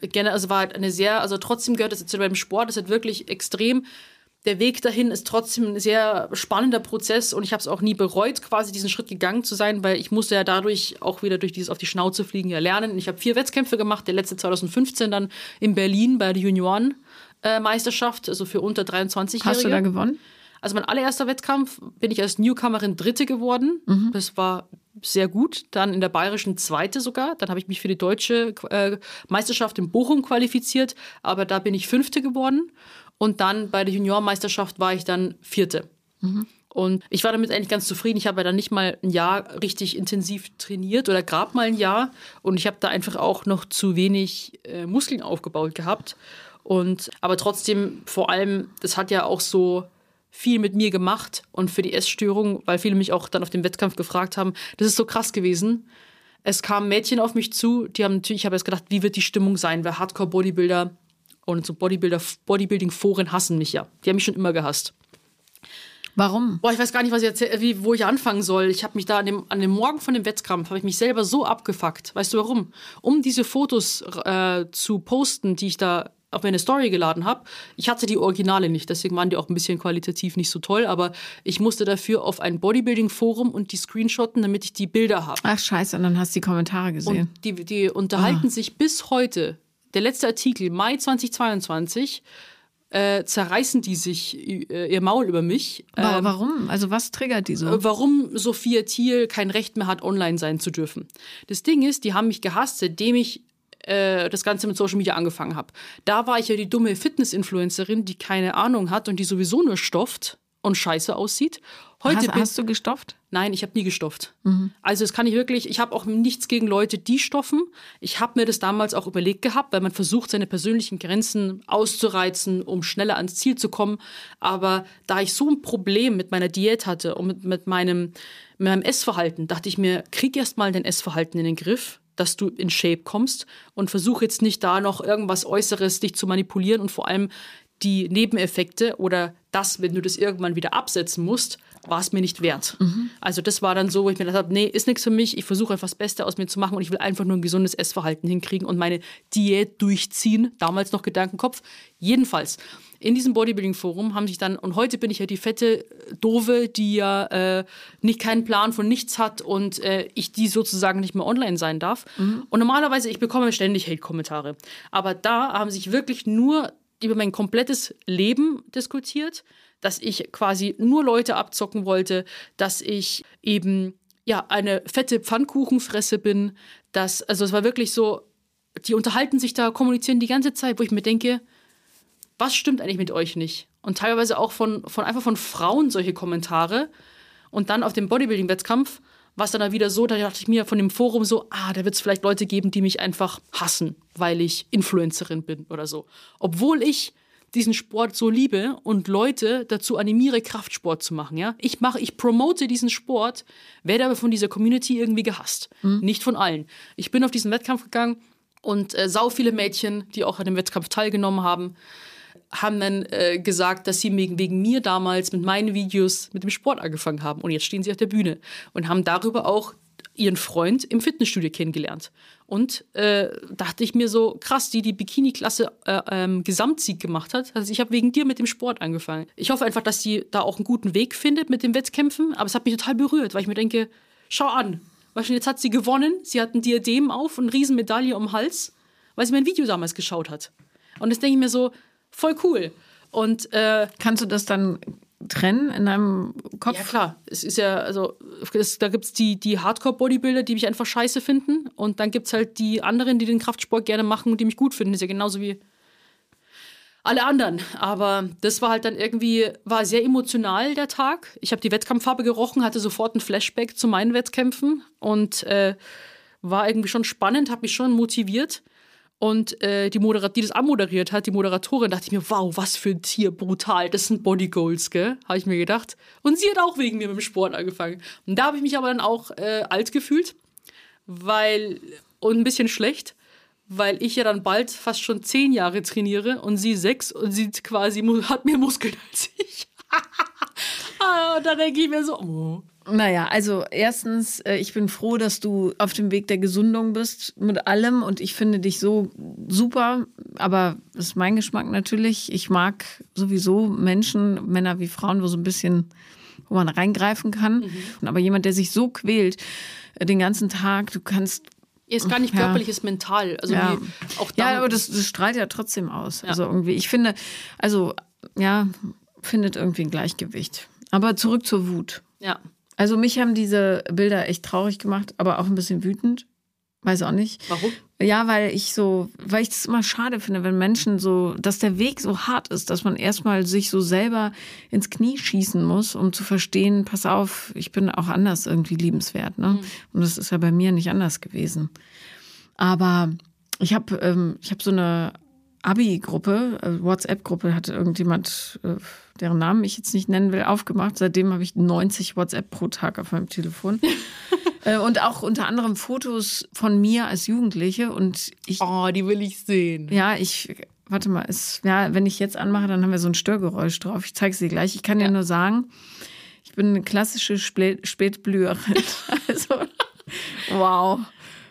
B: gerne, also war halt eine sehr, also trotzdem gehört das jetzt zu meinem Sport, das ist halt wirklich extrem. Der Weg dahin ist trotzdem ein sehr spannender Prozess und ich habe es auch nie bereut, quasi diesen Schritt gegangen zu sein, weil ich musste ja dadurch auch wieder durch dieses auf die Schnauze fliegen ja lernen. Ich habe vier Wettkämpfe gemacht, der letzte 2015 dann in Berlin bei der Junioren-Meisterschaft, also für unter 23-Jährige.
A: Hast du da gewonnen?
B: Also mein allererster Wettkampf bin ich als Newcomerin Dritte geworden. Das war sehr gut. Dann in der Bayerischen Zweite sogar. Dann habe ich mich für die deutsche äh, Meisterschaft in Bochum qualifiziert, aber da bin ich Fünfte geworden. Und dann bei der Juniormeisterschaft war ich dann Vierte. Und ich war damit eigentlich ganz zufrieden. Ich habe ja dann nicht mal ein Jahr richtig intensiv trainiert oder gerade mal ein Jahr. Und ich habe da einfach auch noch zu wenig äh, Muskeln aufgebaut gehabt. Und aber trotzdem, vor allem, das hat ja auch so viel mit mir gemacht und für die Essstörung, weil viele mich auch dann auf dem Wettkampf gefragt haben, das ist so krass gewesen. Es kamen Mädchen auf mich zu, die haben natürlich, ich habe jetzt gedacht, wie wird die Stimmung sein, weil Hardcore-Bodybuilder und so Bodybuilder, Bodybuilding-Foren hassen mich ja. Die haben mich schon immer gehasst.
A: Warum?
B: Boah, ich weiß gar nicht, was ich erzähl, wie, wo ich anfangen soll. Ich habe mich da an dem, an dem Morgen von dem Wettkampf, habe ich mich selber so abgefuckt. Weißt du warum? Um diese Fotos äh, zu posten, die ich da auf meine Story geladen habe. Ich hatte die Originale nicht, deswegen waren die auch ein bisschen qualitativ nicht so toll, aber ich musste dafür auf ein Bodybuilding-Forum und die screenshotten, damit ich die Bilder habe.
A: Ach scheiße, und dann hast du die Kommentare gesehen.
B: Und die, die unterhalten sich bis heute. Der letzte Artikel, Mai 2022, äh, zerreißen die sich äh, ihr Maul über mich.
A: Wa- Warum? Also was triggert die so?
B: warum Sophia Thiel kein Recht mehr hat, online sein zu dürfen. Das Ding ist, die haben mich gehasst, seitdem ich äh, das Ganze mit Social Media angefangen habe. Da war ich ja die dumme Fitness-Influencerin, die keine Ahnung hat und die sowieso nur stofft und scheiße aussieht. Heute
A: Hast,
B: bin
A: hast du gestopft?
B: Nein, ich habe nie gestofft. Also das kann ich wirklich, ich habe auch nichts gegen Leute, die stoffen. Ich habe mir das damals auch überlegt gehabt, weil man versucht, seine persönlichen Grenzen auszureizen, um schneller ans Ziel zu kommen. Aber da ich so ein Problem mit meiner Diät hatte und mit, mit, meinem, mit meinem Essverhalten, dachte ich mir, krieg erst mal dein Essverhalten in den Griff dass du in Shape kommst und versuch jetzt nicht da noch irgendwas Äußeres dich zu manipulieren und vor allem die Nebeneffekte oder das, wenn du das irgendwann wieder absetzen musst, war es mir nicht wert. Also das war dann so, wo ich mir gedacht habe, nee, ist nichts für mich. Ich versuche einfach das Beste aus mir zu machen und ich will einfach nur ein gesundes Essverhalten hinkriegen und meine Diät durchziehen. Damals noch Gedankenkopf. Jedenfalls, in diesem Bodybuilding-Forum haben sich dann, und heute bin ich ja die fette Dove, die ja äh, nicht keinen Plan von nichts hat und äh, ich die sozusagen nicht mehr online sein darf. Und normalerweise, ich bekomme ständig Hate-Kommentare. Aber da haben sich wirklich nur über mein komplettes Leben diskutiert, dass ich quasi nur Leute abzocken wollte, dass ich eben ja eine fette Pfannkuchenfresse bin, dass also es war wirklich so, die unterhalten sich da, kommunizieren die ganze Zeit, wo ich mir denke, was stimmt eigentlich mit euch nicht? Und teilweise auch von, von einfach von Frauen solche Kommentare. Und dann auf dem Bodybuilding-Wettkampf war es dann da wieder so, da dachte ich mir von dem Forum so, ah, da wird es vielleicht Leute geben, die mich einfach hassen, weil ich Influencerin bin oder so. Obwohl ich diesen Sport so liebe und Leute dazu animiere, Kraftsport zu machen, ja. Ich mache, ich promote diesen Sport, werde aber von dieser Community irgendwie gehasst. Nicht von allen. Ich bin auf diesen Wettkampf gegangen und äh, sau viele Mädchen, die auch an dem Wettkampf teilgenommen haben, haben dann äh, gesagt, dass sie wegen, wegen mir damals mit meinen Videos mit dem Sport angefangen haben. Und jetzt stehen sie auf der Bühne und haben darüber auch ihren Freund im Fitnessstudio kennengelernt. Und äh, dachte ich mir so, krass, die die Bikini-Klasse äh, ähm, Gesamtsieg gemacht hat. Also ich habe wegen dir mit dem Sport angefangen. Ich hoffe einfach, dass sie da auch einen guten Weg findet mit den Wettkämpfen. Aber es hat mich total berührt, weil ich mir denke, schau an. Jetzt hat sie gewonnen. Sie hat ein Diadem auf, eine Riesenmedaille um den Hals, weil sie mein Video damals geschaut hat. Und das denke ich mir so, voll cool. Und äh,
A: Kannst du das dann trennen in deinem Kopf?
B: ja, klar. Es ist ja, also, es, da gibt es die, die Hardcore-Bodybuilder, die mich einfach scheiße finden. Und dann gibt es halt die anderen, die den Kraftsport gerne machen und die mich gut finden. Das ist ja genauso wie. alle anderen. Aber das war halt dann irgendwie, war sehr emotional der Tag. Ich habe die Wettkampffarbe gerochen, hatte sofort ein Flashback zu meinen Wettkämpfen und äh, war irgendwie schon spannend, habe mich schon motiviert. Und äh, die, Moderat die das anmoderiert hat, die Moderatorin, dachte ich mir, wow, was für ein Tier, brutal, das sind Body Goals, gell? Habe ich mir gedacht. Und sie hat auch wegen mir mit dem Sport angefangen. Und da habe ich mich aber dann auch äh, alt gefühlt, weil, und ein bisschen schlecht, weil ich ja dann bald fast schon zehn Jahre trainiere und sie sechs und sie quasi hat mehr Muskeln *laughs* als ich. *laughs* Ah, und dann denke ich mir so, oh.
A: Naja, also erstens, äh, ich bin froh, dass du auf dem Weg der Gesundung bist mit allem und ich finde dich so super, aber das ist mein Geschmack natürlich. Ich mag sowieso Menschen, Männer wie Frauen, wo so ein bisschen, wo man reingreifen kann. Mhm. Aber jemand, der sich so quält äh, den ganzen Tag, du kannst
B: ist gar nicht körperlich, ja. ist mental. Also
A: ja, auch ja aber das, das strahlt ja trotzdem aus. Ja. Also irgendwie, ich finde, also ja, findet irgendwie ein Gleichgewicht. Aber zurück zur Wut.
B: Ja.
A: Also mich haben diese Bilder echt traurig gemacht, aber auch ein bisschen wütend. Weiß auch nicht.
B: Warum?
A: Ja, weil ich so, weil ich das immer schade finde, wenn Menschen so, dass der Weg so hart ist, dass man erstmal sich so selber ins Knie schießen muss, um zu verstehen, pass auf, ich bin auch anders irgendwie liebenswert. Ne? Mhm. Und das ist ja bei mir nicht anders gewesen. Aber ich habe ähm, ich hab so eine Abi-Gruppe, äh, WhatsApp-Gruppe, hatte irgendjemand, äh, deren Namen ich jetzt nicht nennen will, aufgemacht. Seitdem habe ich 90 WhatsApp pro Tag auf meinem Telefon. *laughs* äh, und auch unter anderem Fotos von mir als Jugendliche. Und ich.
B: Oh, die will ich sehen.
A: Ja, ich. Warte mal, es, ja, wenn ich jetzt anmache, dann haben wir so ein Störgeräusch drauf. Ich zeige es dir gleich. Ich kann ja. dir nur sagen, ich bin eine klassische Spätblüherin. *laughs* also, wow.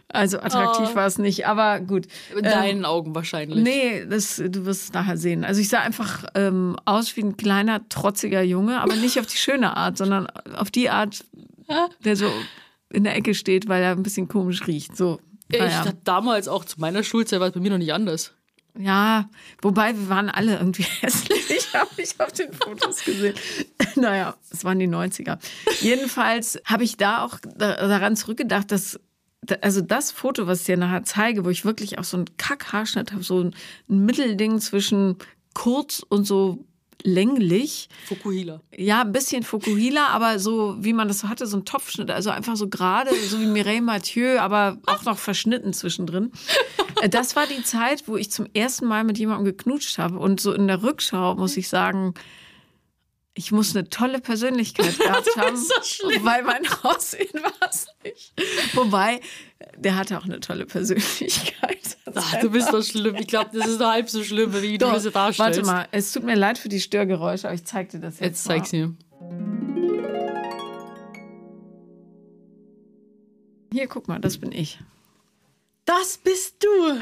A: Also attraktiv oh. war es nicht, aber gut.
B: In deinen ähm, Augen wahrscheinlich.
A: Nee, das, du wirst es nachher sehen. Also ich sah einfach ähm, aus wie ein kleiner, trotziger Junge, aber nicht auf die schöne Art, sondern auf die Art, *laughs* der so in der Ecke steht, weil er ein bisschen komisch riecht. So.
B: Ich naja. hatte damals auch zu meiner Schulzeit war es bei mir noch nicht anders.
A: Ja, wobei wir waren alle irgendwie *laughs* hässlich, habe ich auf den Fotos gesehen. *laughs* naja, es waren die 90er. Jedenfalls habe ich da auch daran zurückgedacht, dass also das Foto, was ich dir nachher zeige, wo ich wirklich auch so einen Kackhaarschnitt habe, so ein, Mittelding zwischen kurz und so länglich.
B: Fukuhila.
A: Ja, ein bisschen Fukuhila, aber so, wie man das so hatte, so ein Topfschnitt, also einfach so gerade, so wie Mireille Mathieu, aber auch noch verschnitten zwischendrin. *laughs* Äh, das war die Zeit, wo ich zum ersten Mal mit jemandem geknutscht habe und so in der Rückschau muss ich sagen, ich muss eine tolle Persönlichkeit *laughs* gehabt haben, so weil mein Aussehen war es nicht. Wobei, der hatte auch eine tolle Persönlichkeit.
B: Ach, *laughs* du bist doch schlimm. Ich glaube, das ist nur halb so schlimm, wie du es darstellst.
A: Warte mal, es tut mir leid für die Störgeräusche, aber ich zeig dir das jetzt
B: Jetzt zeig's mir.
A: Hier, guck mal, das bin ich.
B: Das bist du.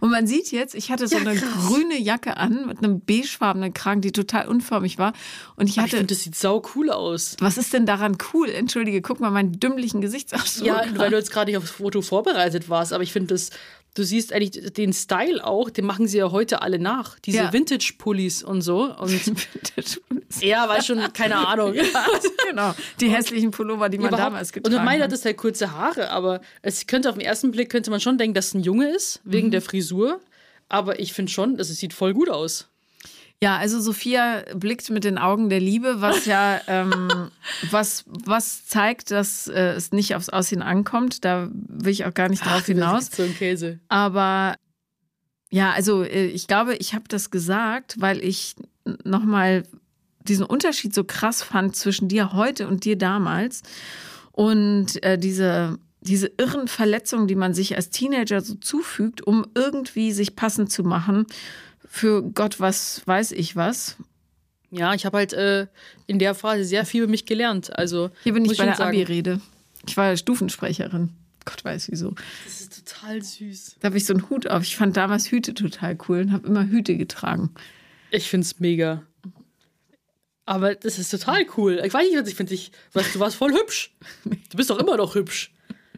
A: Und man sieht jetzt, ich hatte so ja, eine grüne Jacke an mit einem beigefarbenen Kragen, die total unförmig war. Und ich hatte. ich
B: finde, das sieht sau cool aus.
A: Was ist denn daran cool? Entschuldige, guck mal meinen dümmlichen Gesichtsausdruck.
B: Ja, weil du jetzt gerade nicht aufs Foto vorbereitet warst, aber ich finde das du siehst eigentlich den Style auch, den machen sie ja heute alle nach. Diese ja. Vintage-Pullis und so. Und. *laughs* Ja, weil schon, keine Ahnung. *laughs* Ja,
A: genau. Die hässlichen Pullover, die man damals getragen hat.
B: Und meiner hat das halt kurze Haare, aber es könnte auf den ersten Blick könnte man schon denken, dass es ein Junge ist, wegen mhm. der Frisur. Aber ich finde schon, dass es sieht voll gut aus.
A: Ja, also Sophia blickt mit den Augen der Liebe, was ja *laughs* ähm, was, was zeigt, dass äh, es nicht aufs Aussehen ankommt. Da will ich auch gar nicht drauf Ach, hinaus.
B: So ein Käse.
A: Aber ja, also äh, ich glaube, ich habe das gesagt, weil ich nochmal diesen Unterschied so krass fand zwischen dir heute und dir damals. Und äh, diese, diese irren Verletzungen, die man sich als Teenager so zufügt, um irgendwie sich passend zu machen für Gott was weiß ich was.
B: Ja, ich habe halt äh, in der Phase sehr viel über mich gelernt. Also
A: hier bin ich bei der Abi-Rede. Ich war Stufensprecherin. Gott weiß wieso.
B: Das ist total süß.
A: Da habe ich so einen Hut auf. Ich fand damals Hüte total cool und habe immer Hüte getragen.
B: Ich finde es mega. Aber das ist total cool. Ich weiß nicht, was ich finde. du warst voll hübsch. *laughs* Du bist doch immer noch hübsch.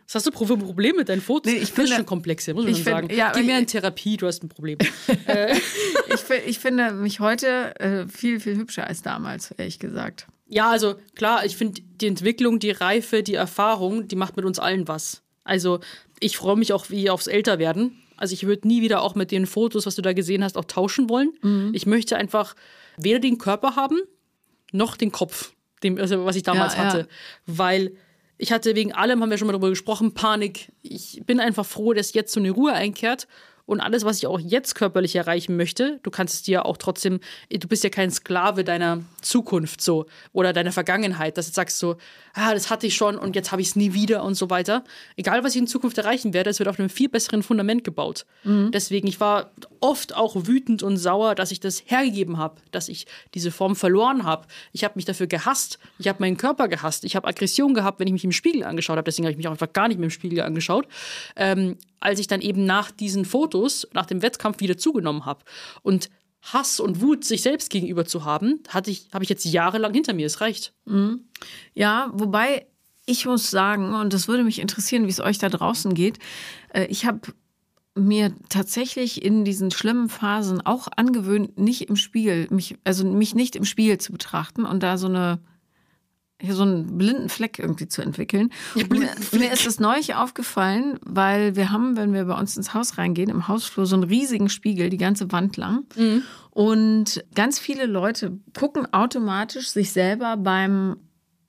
B: Was hast du für Probleme mit deinen Fotos? Nee,
A: ich finde
B: schon komplexe, muss man schon sagen. Ja, Geh mehr in Therapie, du hast ein Problem. *laughs*
A: Äh. ich, ich, finde mich heute äh, viel, viel hübscher als damals, ehrlich gesagt.
B: Ja, also klar, ich finde die Entwicklung, die Reife, die Erfahrung, die macht mit uns allen was. Also ich freue mich auch wie aufs Älterwerden. Also ich würde nie wieder auch mit den Fotos, was du da gesehen hast, auch tauschen wollen. Ich möchte einfach weder den Körper haben, noch den Kopf, dem, also was ich damals
A: Ja, ja.
B: hatte. Weil ich hatte wegen allem, haben wir schon mal darüber gesprochen, Panik. Ich bin einfach froh, dass jetzt so eine Ruhe einkehrt. Und alles, was ich auch jetzt körperlich erreichen möchte, du kannst es dir auch trotzdem, du bist ja kein Sklave deiner Zukunft so oder deiner Vergangenheit, dass du sagst so, ah, das hatte ich schon und jetzt habe ich es nie wieder und so weiter. Egal, was ich in Zukunft erreichen werde, es wird auf einem viel besseren Fundament gebaut. Deswegen, ich war oft auch wütend und sauer, dass ich das hergegeben habe, dass ich diese Form verloren habe. Ich habe mich dafür gehasst, ich habe meinen Körper gehasst, ich habe Aggression gehabt, wenn ich mich im Spiegel angeschaut habe, deswegen habe ich mich auch einfach gar nicht mehr im Spiegel angeschaut. Ähm, als ich dann eben nach diesen Fotos, nach dem Wettkampf wieder zugenommen habe. Und Hass und Wut sich selbst gegenüber zu haben, hatte ich, habe ich jetzt jahrelang hinter mir. Es reicht.
A: Ja, wobei ich muss sagen, und das würde mich interessieren, wie es euch da draußen geht, äh, ich habe mir tatsächlich in diesen schlimmen Phasen auch angewöhnt, nicht im Spiegel, mich, also mich nicht im Spiegel zu betrachten und da so eine hier so einen blinden Fleck irgendwie zu entwickeln. Und mir, mir ist es neulich aufgefallen, weil wir haben, wenn wir bei uns ins Haus reingehen, im Hausflur so einen riesigen Spiegel, die ganze Wand lang. Und ganz viele Leute gucken automatisch sich selber beim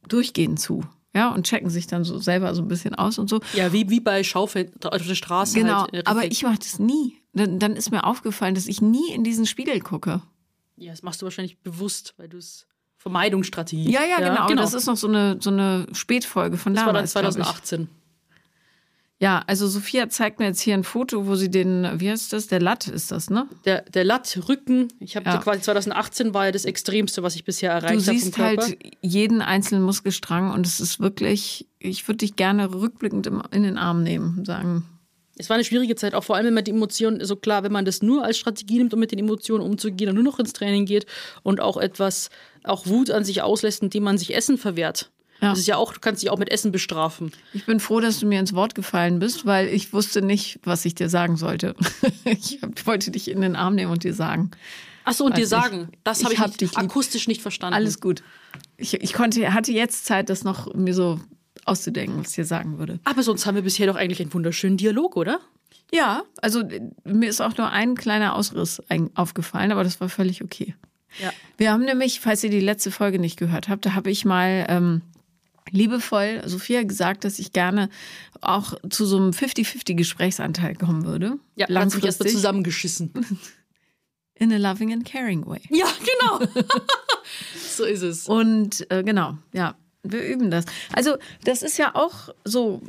A: Durchgehen zu. Ja, und checken sich dann so selber so ein bisschen aus und so.
B: Ja, wie, wie bei Schaufeld auf der Straße.
A: Genau,
B: Halt, äh,
A: aber ich mache das nie. Dann, dann ist mir aufgefallen, dass ich nie in diesen Spiegel gucke.
B: Ja, das machst du wahrscheinlich bewusst, weil du es. Vermeidungsstrategie.
A: Ja, ja, genau. Aber Das ist noch so eine, so eine Spätfolge von
B: das war dann
A: damals. glaub ich.
B: 2018.
A: Ja, also Sophia zeigt mir jetzt hier ein Foto, wo sie den, wie heißt das? Der Latt ist das, ne?
B: Der, der Lattrücken, ich habe
A: Ja.
B: quasi 2018 war ja das Extremste, was ich bisher
A: Du
B: erreicht habe vom
A: siehst
B: Körper.
A: halt jeden einzelnen Muskelstrang und es ist wirklich, ich würde dich gerne rückblickend in den Arm nehmen und sagen,
B: Es war eine schwierige Zeit, auch vor allem, wenn man die Emotionen, so klar, wenn man das nur als Strategie nimmt, um mit den Emotionen umzugehen und nur noch ins Training geht und auch etwas, auch Wut an sich auslässt, indem man sich Essen verwehrt.
A: Ja.
B: Das ist ja auch, du kannst dich auch mit Essen bestrafen.
A: ich bin froh, dass du mir ins Wort gefallen bist, weil ich wusste nicht, was ich dir sagen sollte. *laughs* ich wollte dich in den Arm nehmen und dir sagen.
B: Achso, und
A: Weiß
B: dir
A: ich.
B: sagen, das
A: Ich
B: habe ich,
A: hab
B: nicht,
A: dich lieb.
B: akustisch nicht verstanden.
A: Alles gut. Ich, ich konnte, hatte jetzt Zeit, das noch mir so auszudenken, was ich dir sagen würde.
B: Aber sonst haben wir bisher doch eigentlich einen wunderschönen Dialog, oder?
A: Ja, also äh, mir ist auch nur ein kleiner Ausriss aufgefallen, aber das war völlig okay.
B: Ja.
A: Wir haben nämlich, falls ihr die letzte Folge nicht gehört habt, da habe ich mal ähm, liebevoll Sophia gesagt, dass ich gerne auch zu so einem 50-50 Gesprächsanteil kommen würde.
B: Ja, kannst mich erst mal
A: langfristig.
B: zusammengeschissen. *laughs*
A: In a loving and caring way.
B: ja, genau. *laughs* so ist es.
A: Und äh, genau, ja, wir üben das. Also das ist ja auch so,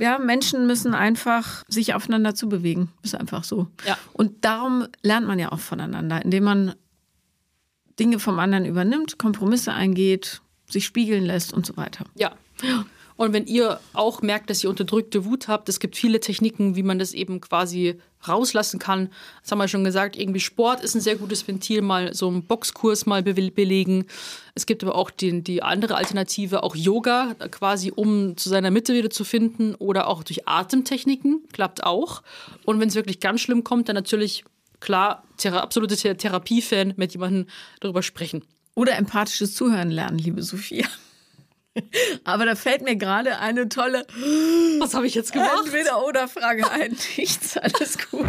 A: ja, Menschen müssen einfach sich aufeinander zubewegen. Ist einfach so.
B: Ja.
A: Und darum lernt man ja auch voneinander, indem man Dinge vom anderen übernimmt, Kompromisse eingeht, sich spiegeln lässt und so weiter.
B: Ja. Und wenn ihr auch merkt, dass ihr unterdrückte Wut habt, es gibt viele Techniken, wie man das eben quasi rauslassen kann. Das haben wir schon gesagt, irgendwie Sport ist ein sehr gutes Ventil, mal so einen Boxkurs mal be belegen. Es gibt aber auch den, die andere Alternative, auch Yoga, quasi um zu seiner Mitte wieder zu finden oder auch durch Atemtechniken, klappt auch. Und wenn es wirklich ganz schlimm kommt, dann natürlich, klar, Thera absolute Thera- Therapiefan mit jemandem darüber sprechen.
A: Oder empathisches Zuhören lernen, liebe Sophia. Aber da fällt mir gerade eine tolle
B: Was habe ich jetzt gemacht?
A: Entweder-Oder-Frage ein. Nichts, alles gut.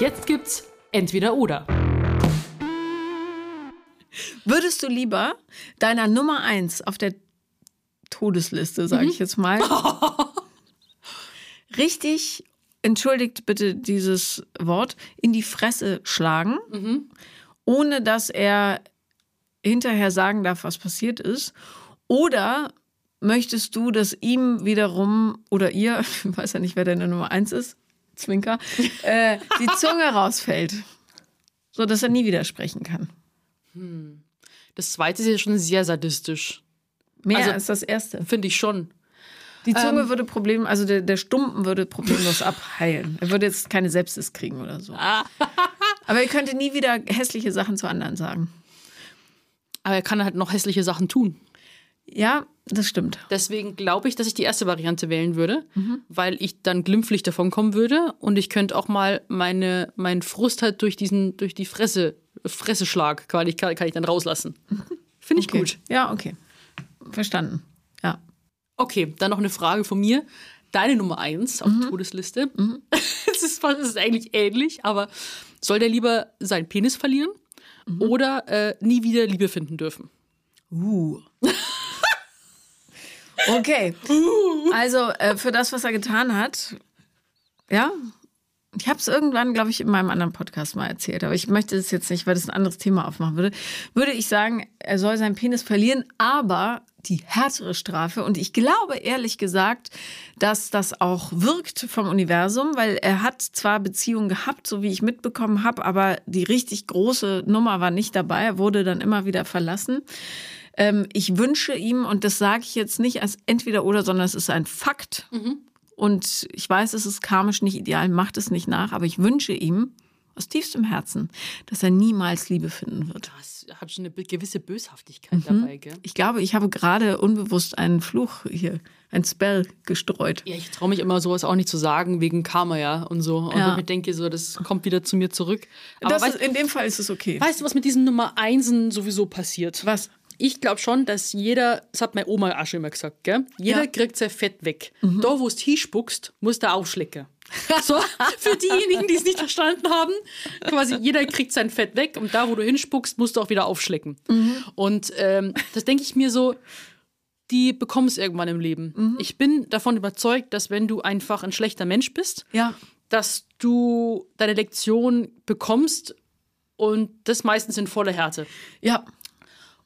B: Jetzt gibt's entweder oder.
A: Würdest du lieber deiner Nummer eins auf der Todesliste, sage ich jetzt mal, *laughs* richtig, entschuldigt bitte dieses Wort, in die Fresse schlagen, ohne dass er hinterher sagen darf, was passiert ist? Oder möchtest du, dass ihm wiederum oder ihr, *laughs* ich weiß ja nicht, wer deine Nummer eins ist, Zwinker, *laughs* äh, die Zunge rausfällt, so dass er nie widersprechen kann?
B: Das zweite ist ja schon sehr sadistisch.
A: Mehr
B: Also-
A: als das erste.
B: Finde ich schon.
A: Die Zunge würde Problem, also der, der Stumpen würde problemlos *laughs* abheilen. Er würde jetzt keine Sepsis kriegen oder so. Aber er könnte nie wieder hässliche Sachen zu anderen sagen.
B: Aber er kann halt noch hässliche Sachen tun.
A: Ja, das stimmt.
B: Deswegen glaube ich, dass ich die erste Variante wählen würde, weil ich dann glimpflich davon kommen würde und ich könnte auch mal meine, meinen Frust halt durch diesen, durch die Fresse, Fresseschlag kann ich, kann, kann ich dann rauslassen. *laughs* Finde ich
A: Okay.
B: gut.
A: Ja, okay. Verstanden. Ja.
B: Okay, dann noch eine Frage von mir. deine Nummer eins auf der Todesliste. *laughs* Es ist, es ist eigentlich ähnlich, aber soll der lieber seinen Penis verlieren oder äh, nie wieder Liebe finden dürfen?
A: Uh. *laughs* Okay. Also äh, für das, was er getan hat, ja. Ich habe es irgendwann, glaube ich, in meinem anderen Podcast mal erzählt, aber ich möchte das jetzt nicht, weil das ein anderes Thema aufmachen würde. Würde ich sagen, er soll seinen Penis verlieren, aber die härtere Strafe. Und ich glaube ehrlich gesagt, dass das auch wirkt vom Universum, weil er hat zwar Beziehungen gehabt, so wie ich mitbekommen habe, aber die richtig große Nummer war nicht dabei. Er wurde dann immer wieder verlassen. Ähm, ich wünsche ihm, und das sage ich jetzt nicht als entweder oder, sondern es ist ein Fakt. Und ich weiß, es ist karmisch nicht ideal, macht es nicht nach, aber ich wünsche ihm aus tiefstem Herzen, dass er niemals Liebe finden wird.
B: Das hat schon eine gewisse Böshaftigkeit dabei, gell?
A: Ich glaube, ich habe gerade unbewusst einen Fluch hier, ein Spell gestreut.
B: Ja, ich traue mich immer sowas auch nicht zu sagen, wegen Karma, ja, und so. Und
A: Ja.
B: ich denke, so, das kommt wieder zu mir zurück. Aber weißt,
A: ist, in dem Fall ist es okay.
B: weißt du, was mit diesen Nummer Einsen sowieso passiert?
A: Was?
B: Ich glaube schon, dass jeder, das hat meine Oma auch schon immer gesagt, gell? Jeder
A: Ja.
B: kriegt sein Fett weg. Da, wo es hinspuckst, muss der aufschlecken. *laughs* So, für diejenigen, die es nicht verstanden haben, quasi jeder kriegt sein Fett weg und da, wo du hinspuckst, musst du auch wieder aufschlecken. Und ähm, das denke ich mir so, die bekommen es irgendwann im Leben. Ich bin davon überzeugt, dass wenn du einfach ein schlechter Mensch bist,
A: Ja.
B: dass du deine Lektion bekommst und das meistens in voller Härte.
A: Ja.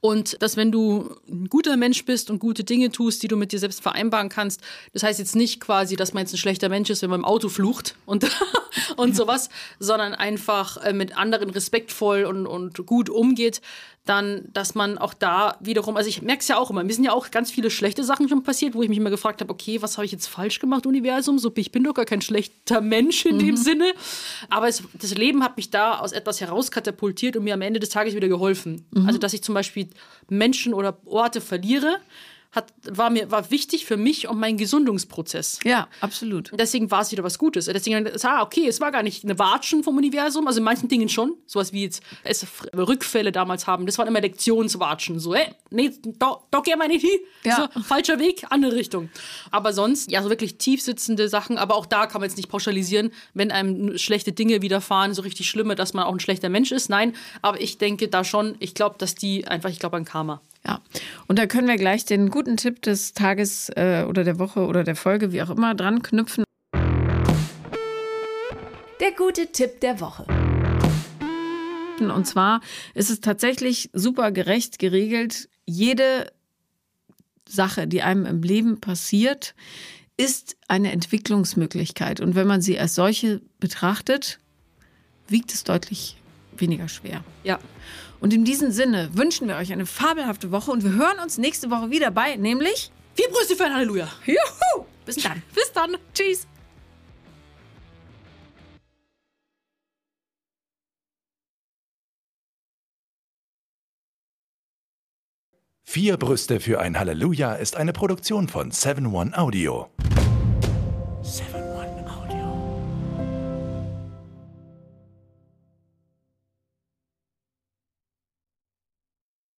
B: Und dass wenn du ein guter Mensch bist und gute Dinge tust, die du mit dir selbst vereinbaren kannst, das heißt jetzt nicht quasi, dass man jetzt ein schlechter Mensch ist, wenn man im Auto flucht und, *laughs* und sowas, sondern einfach äh, mit anderen respektvoll und, und gut umgeht, dann, dass man auch da wiederum, also ich merke es ja auch immer, mir sind ja auch ganz viele schlechte Sachen schon passiert, wo ich mich immer gefragt habe, okay, was habe ich jetzt falsch gemacht, Universum? So, ich bin doch gar kein schlechter Mensch in dem Sinne. Aber es, das Leben hat mich da aus etwas herauskatapultiert und mir am Ende des Tages wieder geholfen. Also, dass ich zum Beispiel Menschen oder Orte verliere, hat, war mir war wichtig für mich und meinen Gesundungsprozess.
A: Ja, absolut.
B: Deswegen war es wieder was Gutes. Deswegen, ah, okay, es war gar nicht eine Watschen vom Universum, also in manchen Dingen schon. Sowas wie jetzt es Rückfälle damals haben, das waren immer Lektionswatschen. So, hey, nee, da, da gehen wir nicht hin.
A: Ja.
B: So, falscher Weg, andere Richtung. Aber sonst, ja, so wirklich tiefsitzende Sachen, aber auch da kann man jetzt nicht pauschalisieren, wenn einem schlechte Dinge widerfahren, so richtig schlimme, dass man auch ein schlechter Mensch ist. Nein, aber ich denke da schon, ich glaube, dass die einfach, ich glaube an Karma.
A: Ja, und da können wir gleich den guten Tipp des Tages äh, oder der Woche oder der Folge, wie auch immer, dran knüpfen.
C: Der gute Tipp der Woche.
A: Und zwar ist es tatsächlich super gerecht geregelt. Jede Sache, die einem im Leben passiert, ist eine Entwicklungsmöglichkeit. Und wenn man sie als solche betrachtet, wiegt es deutlich weniger schwer.
B: Ja.
A: Und in diesem Sinne wünschen wir euch eine fabelhafte Woche und wir hören uns nächste Woche wieder bei, nämlich
B: Vier Brüste für ein Halleluja.
A: Juhu! Bis dann. *laughs*
B: Bis dann.
A: Tschüss.
D: Vier Brüste für ein Halleluja ist eine Produktion von 7 One Audio.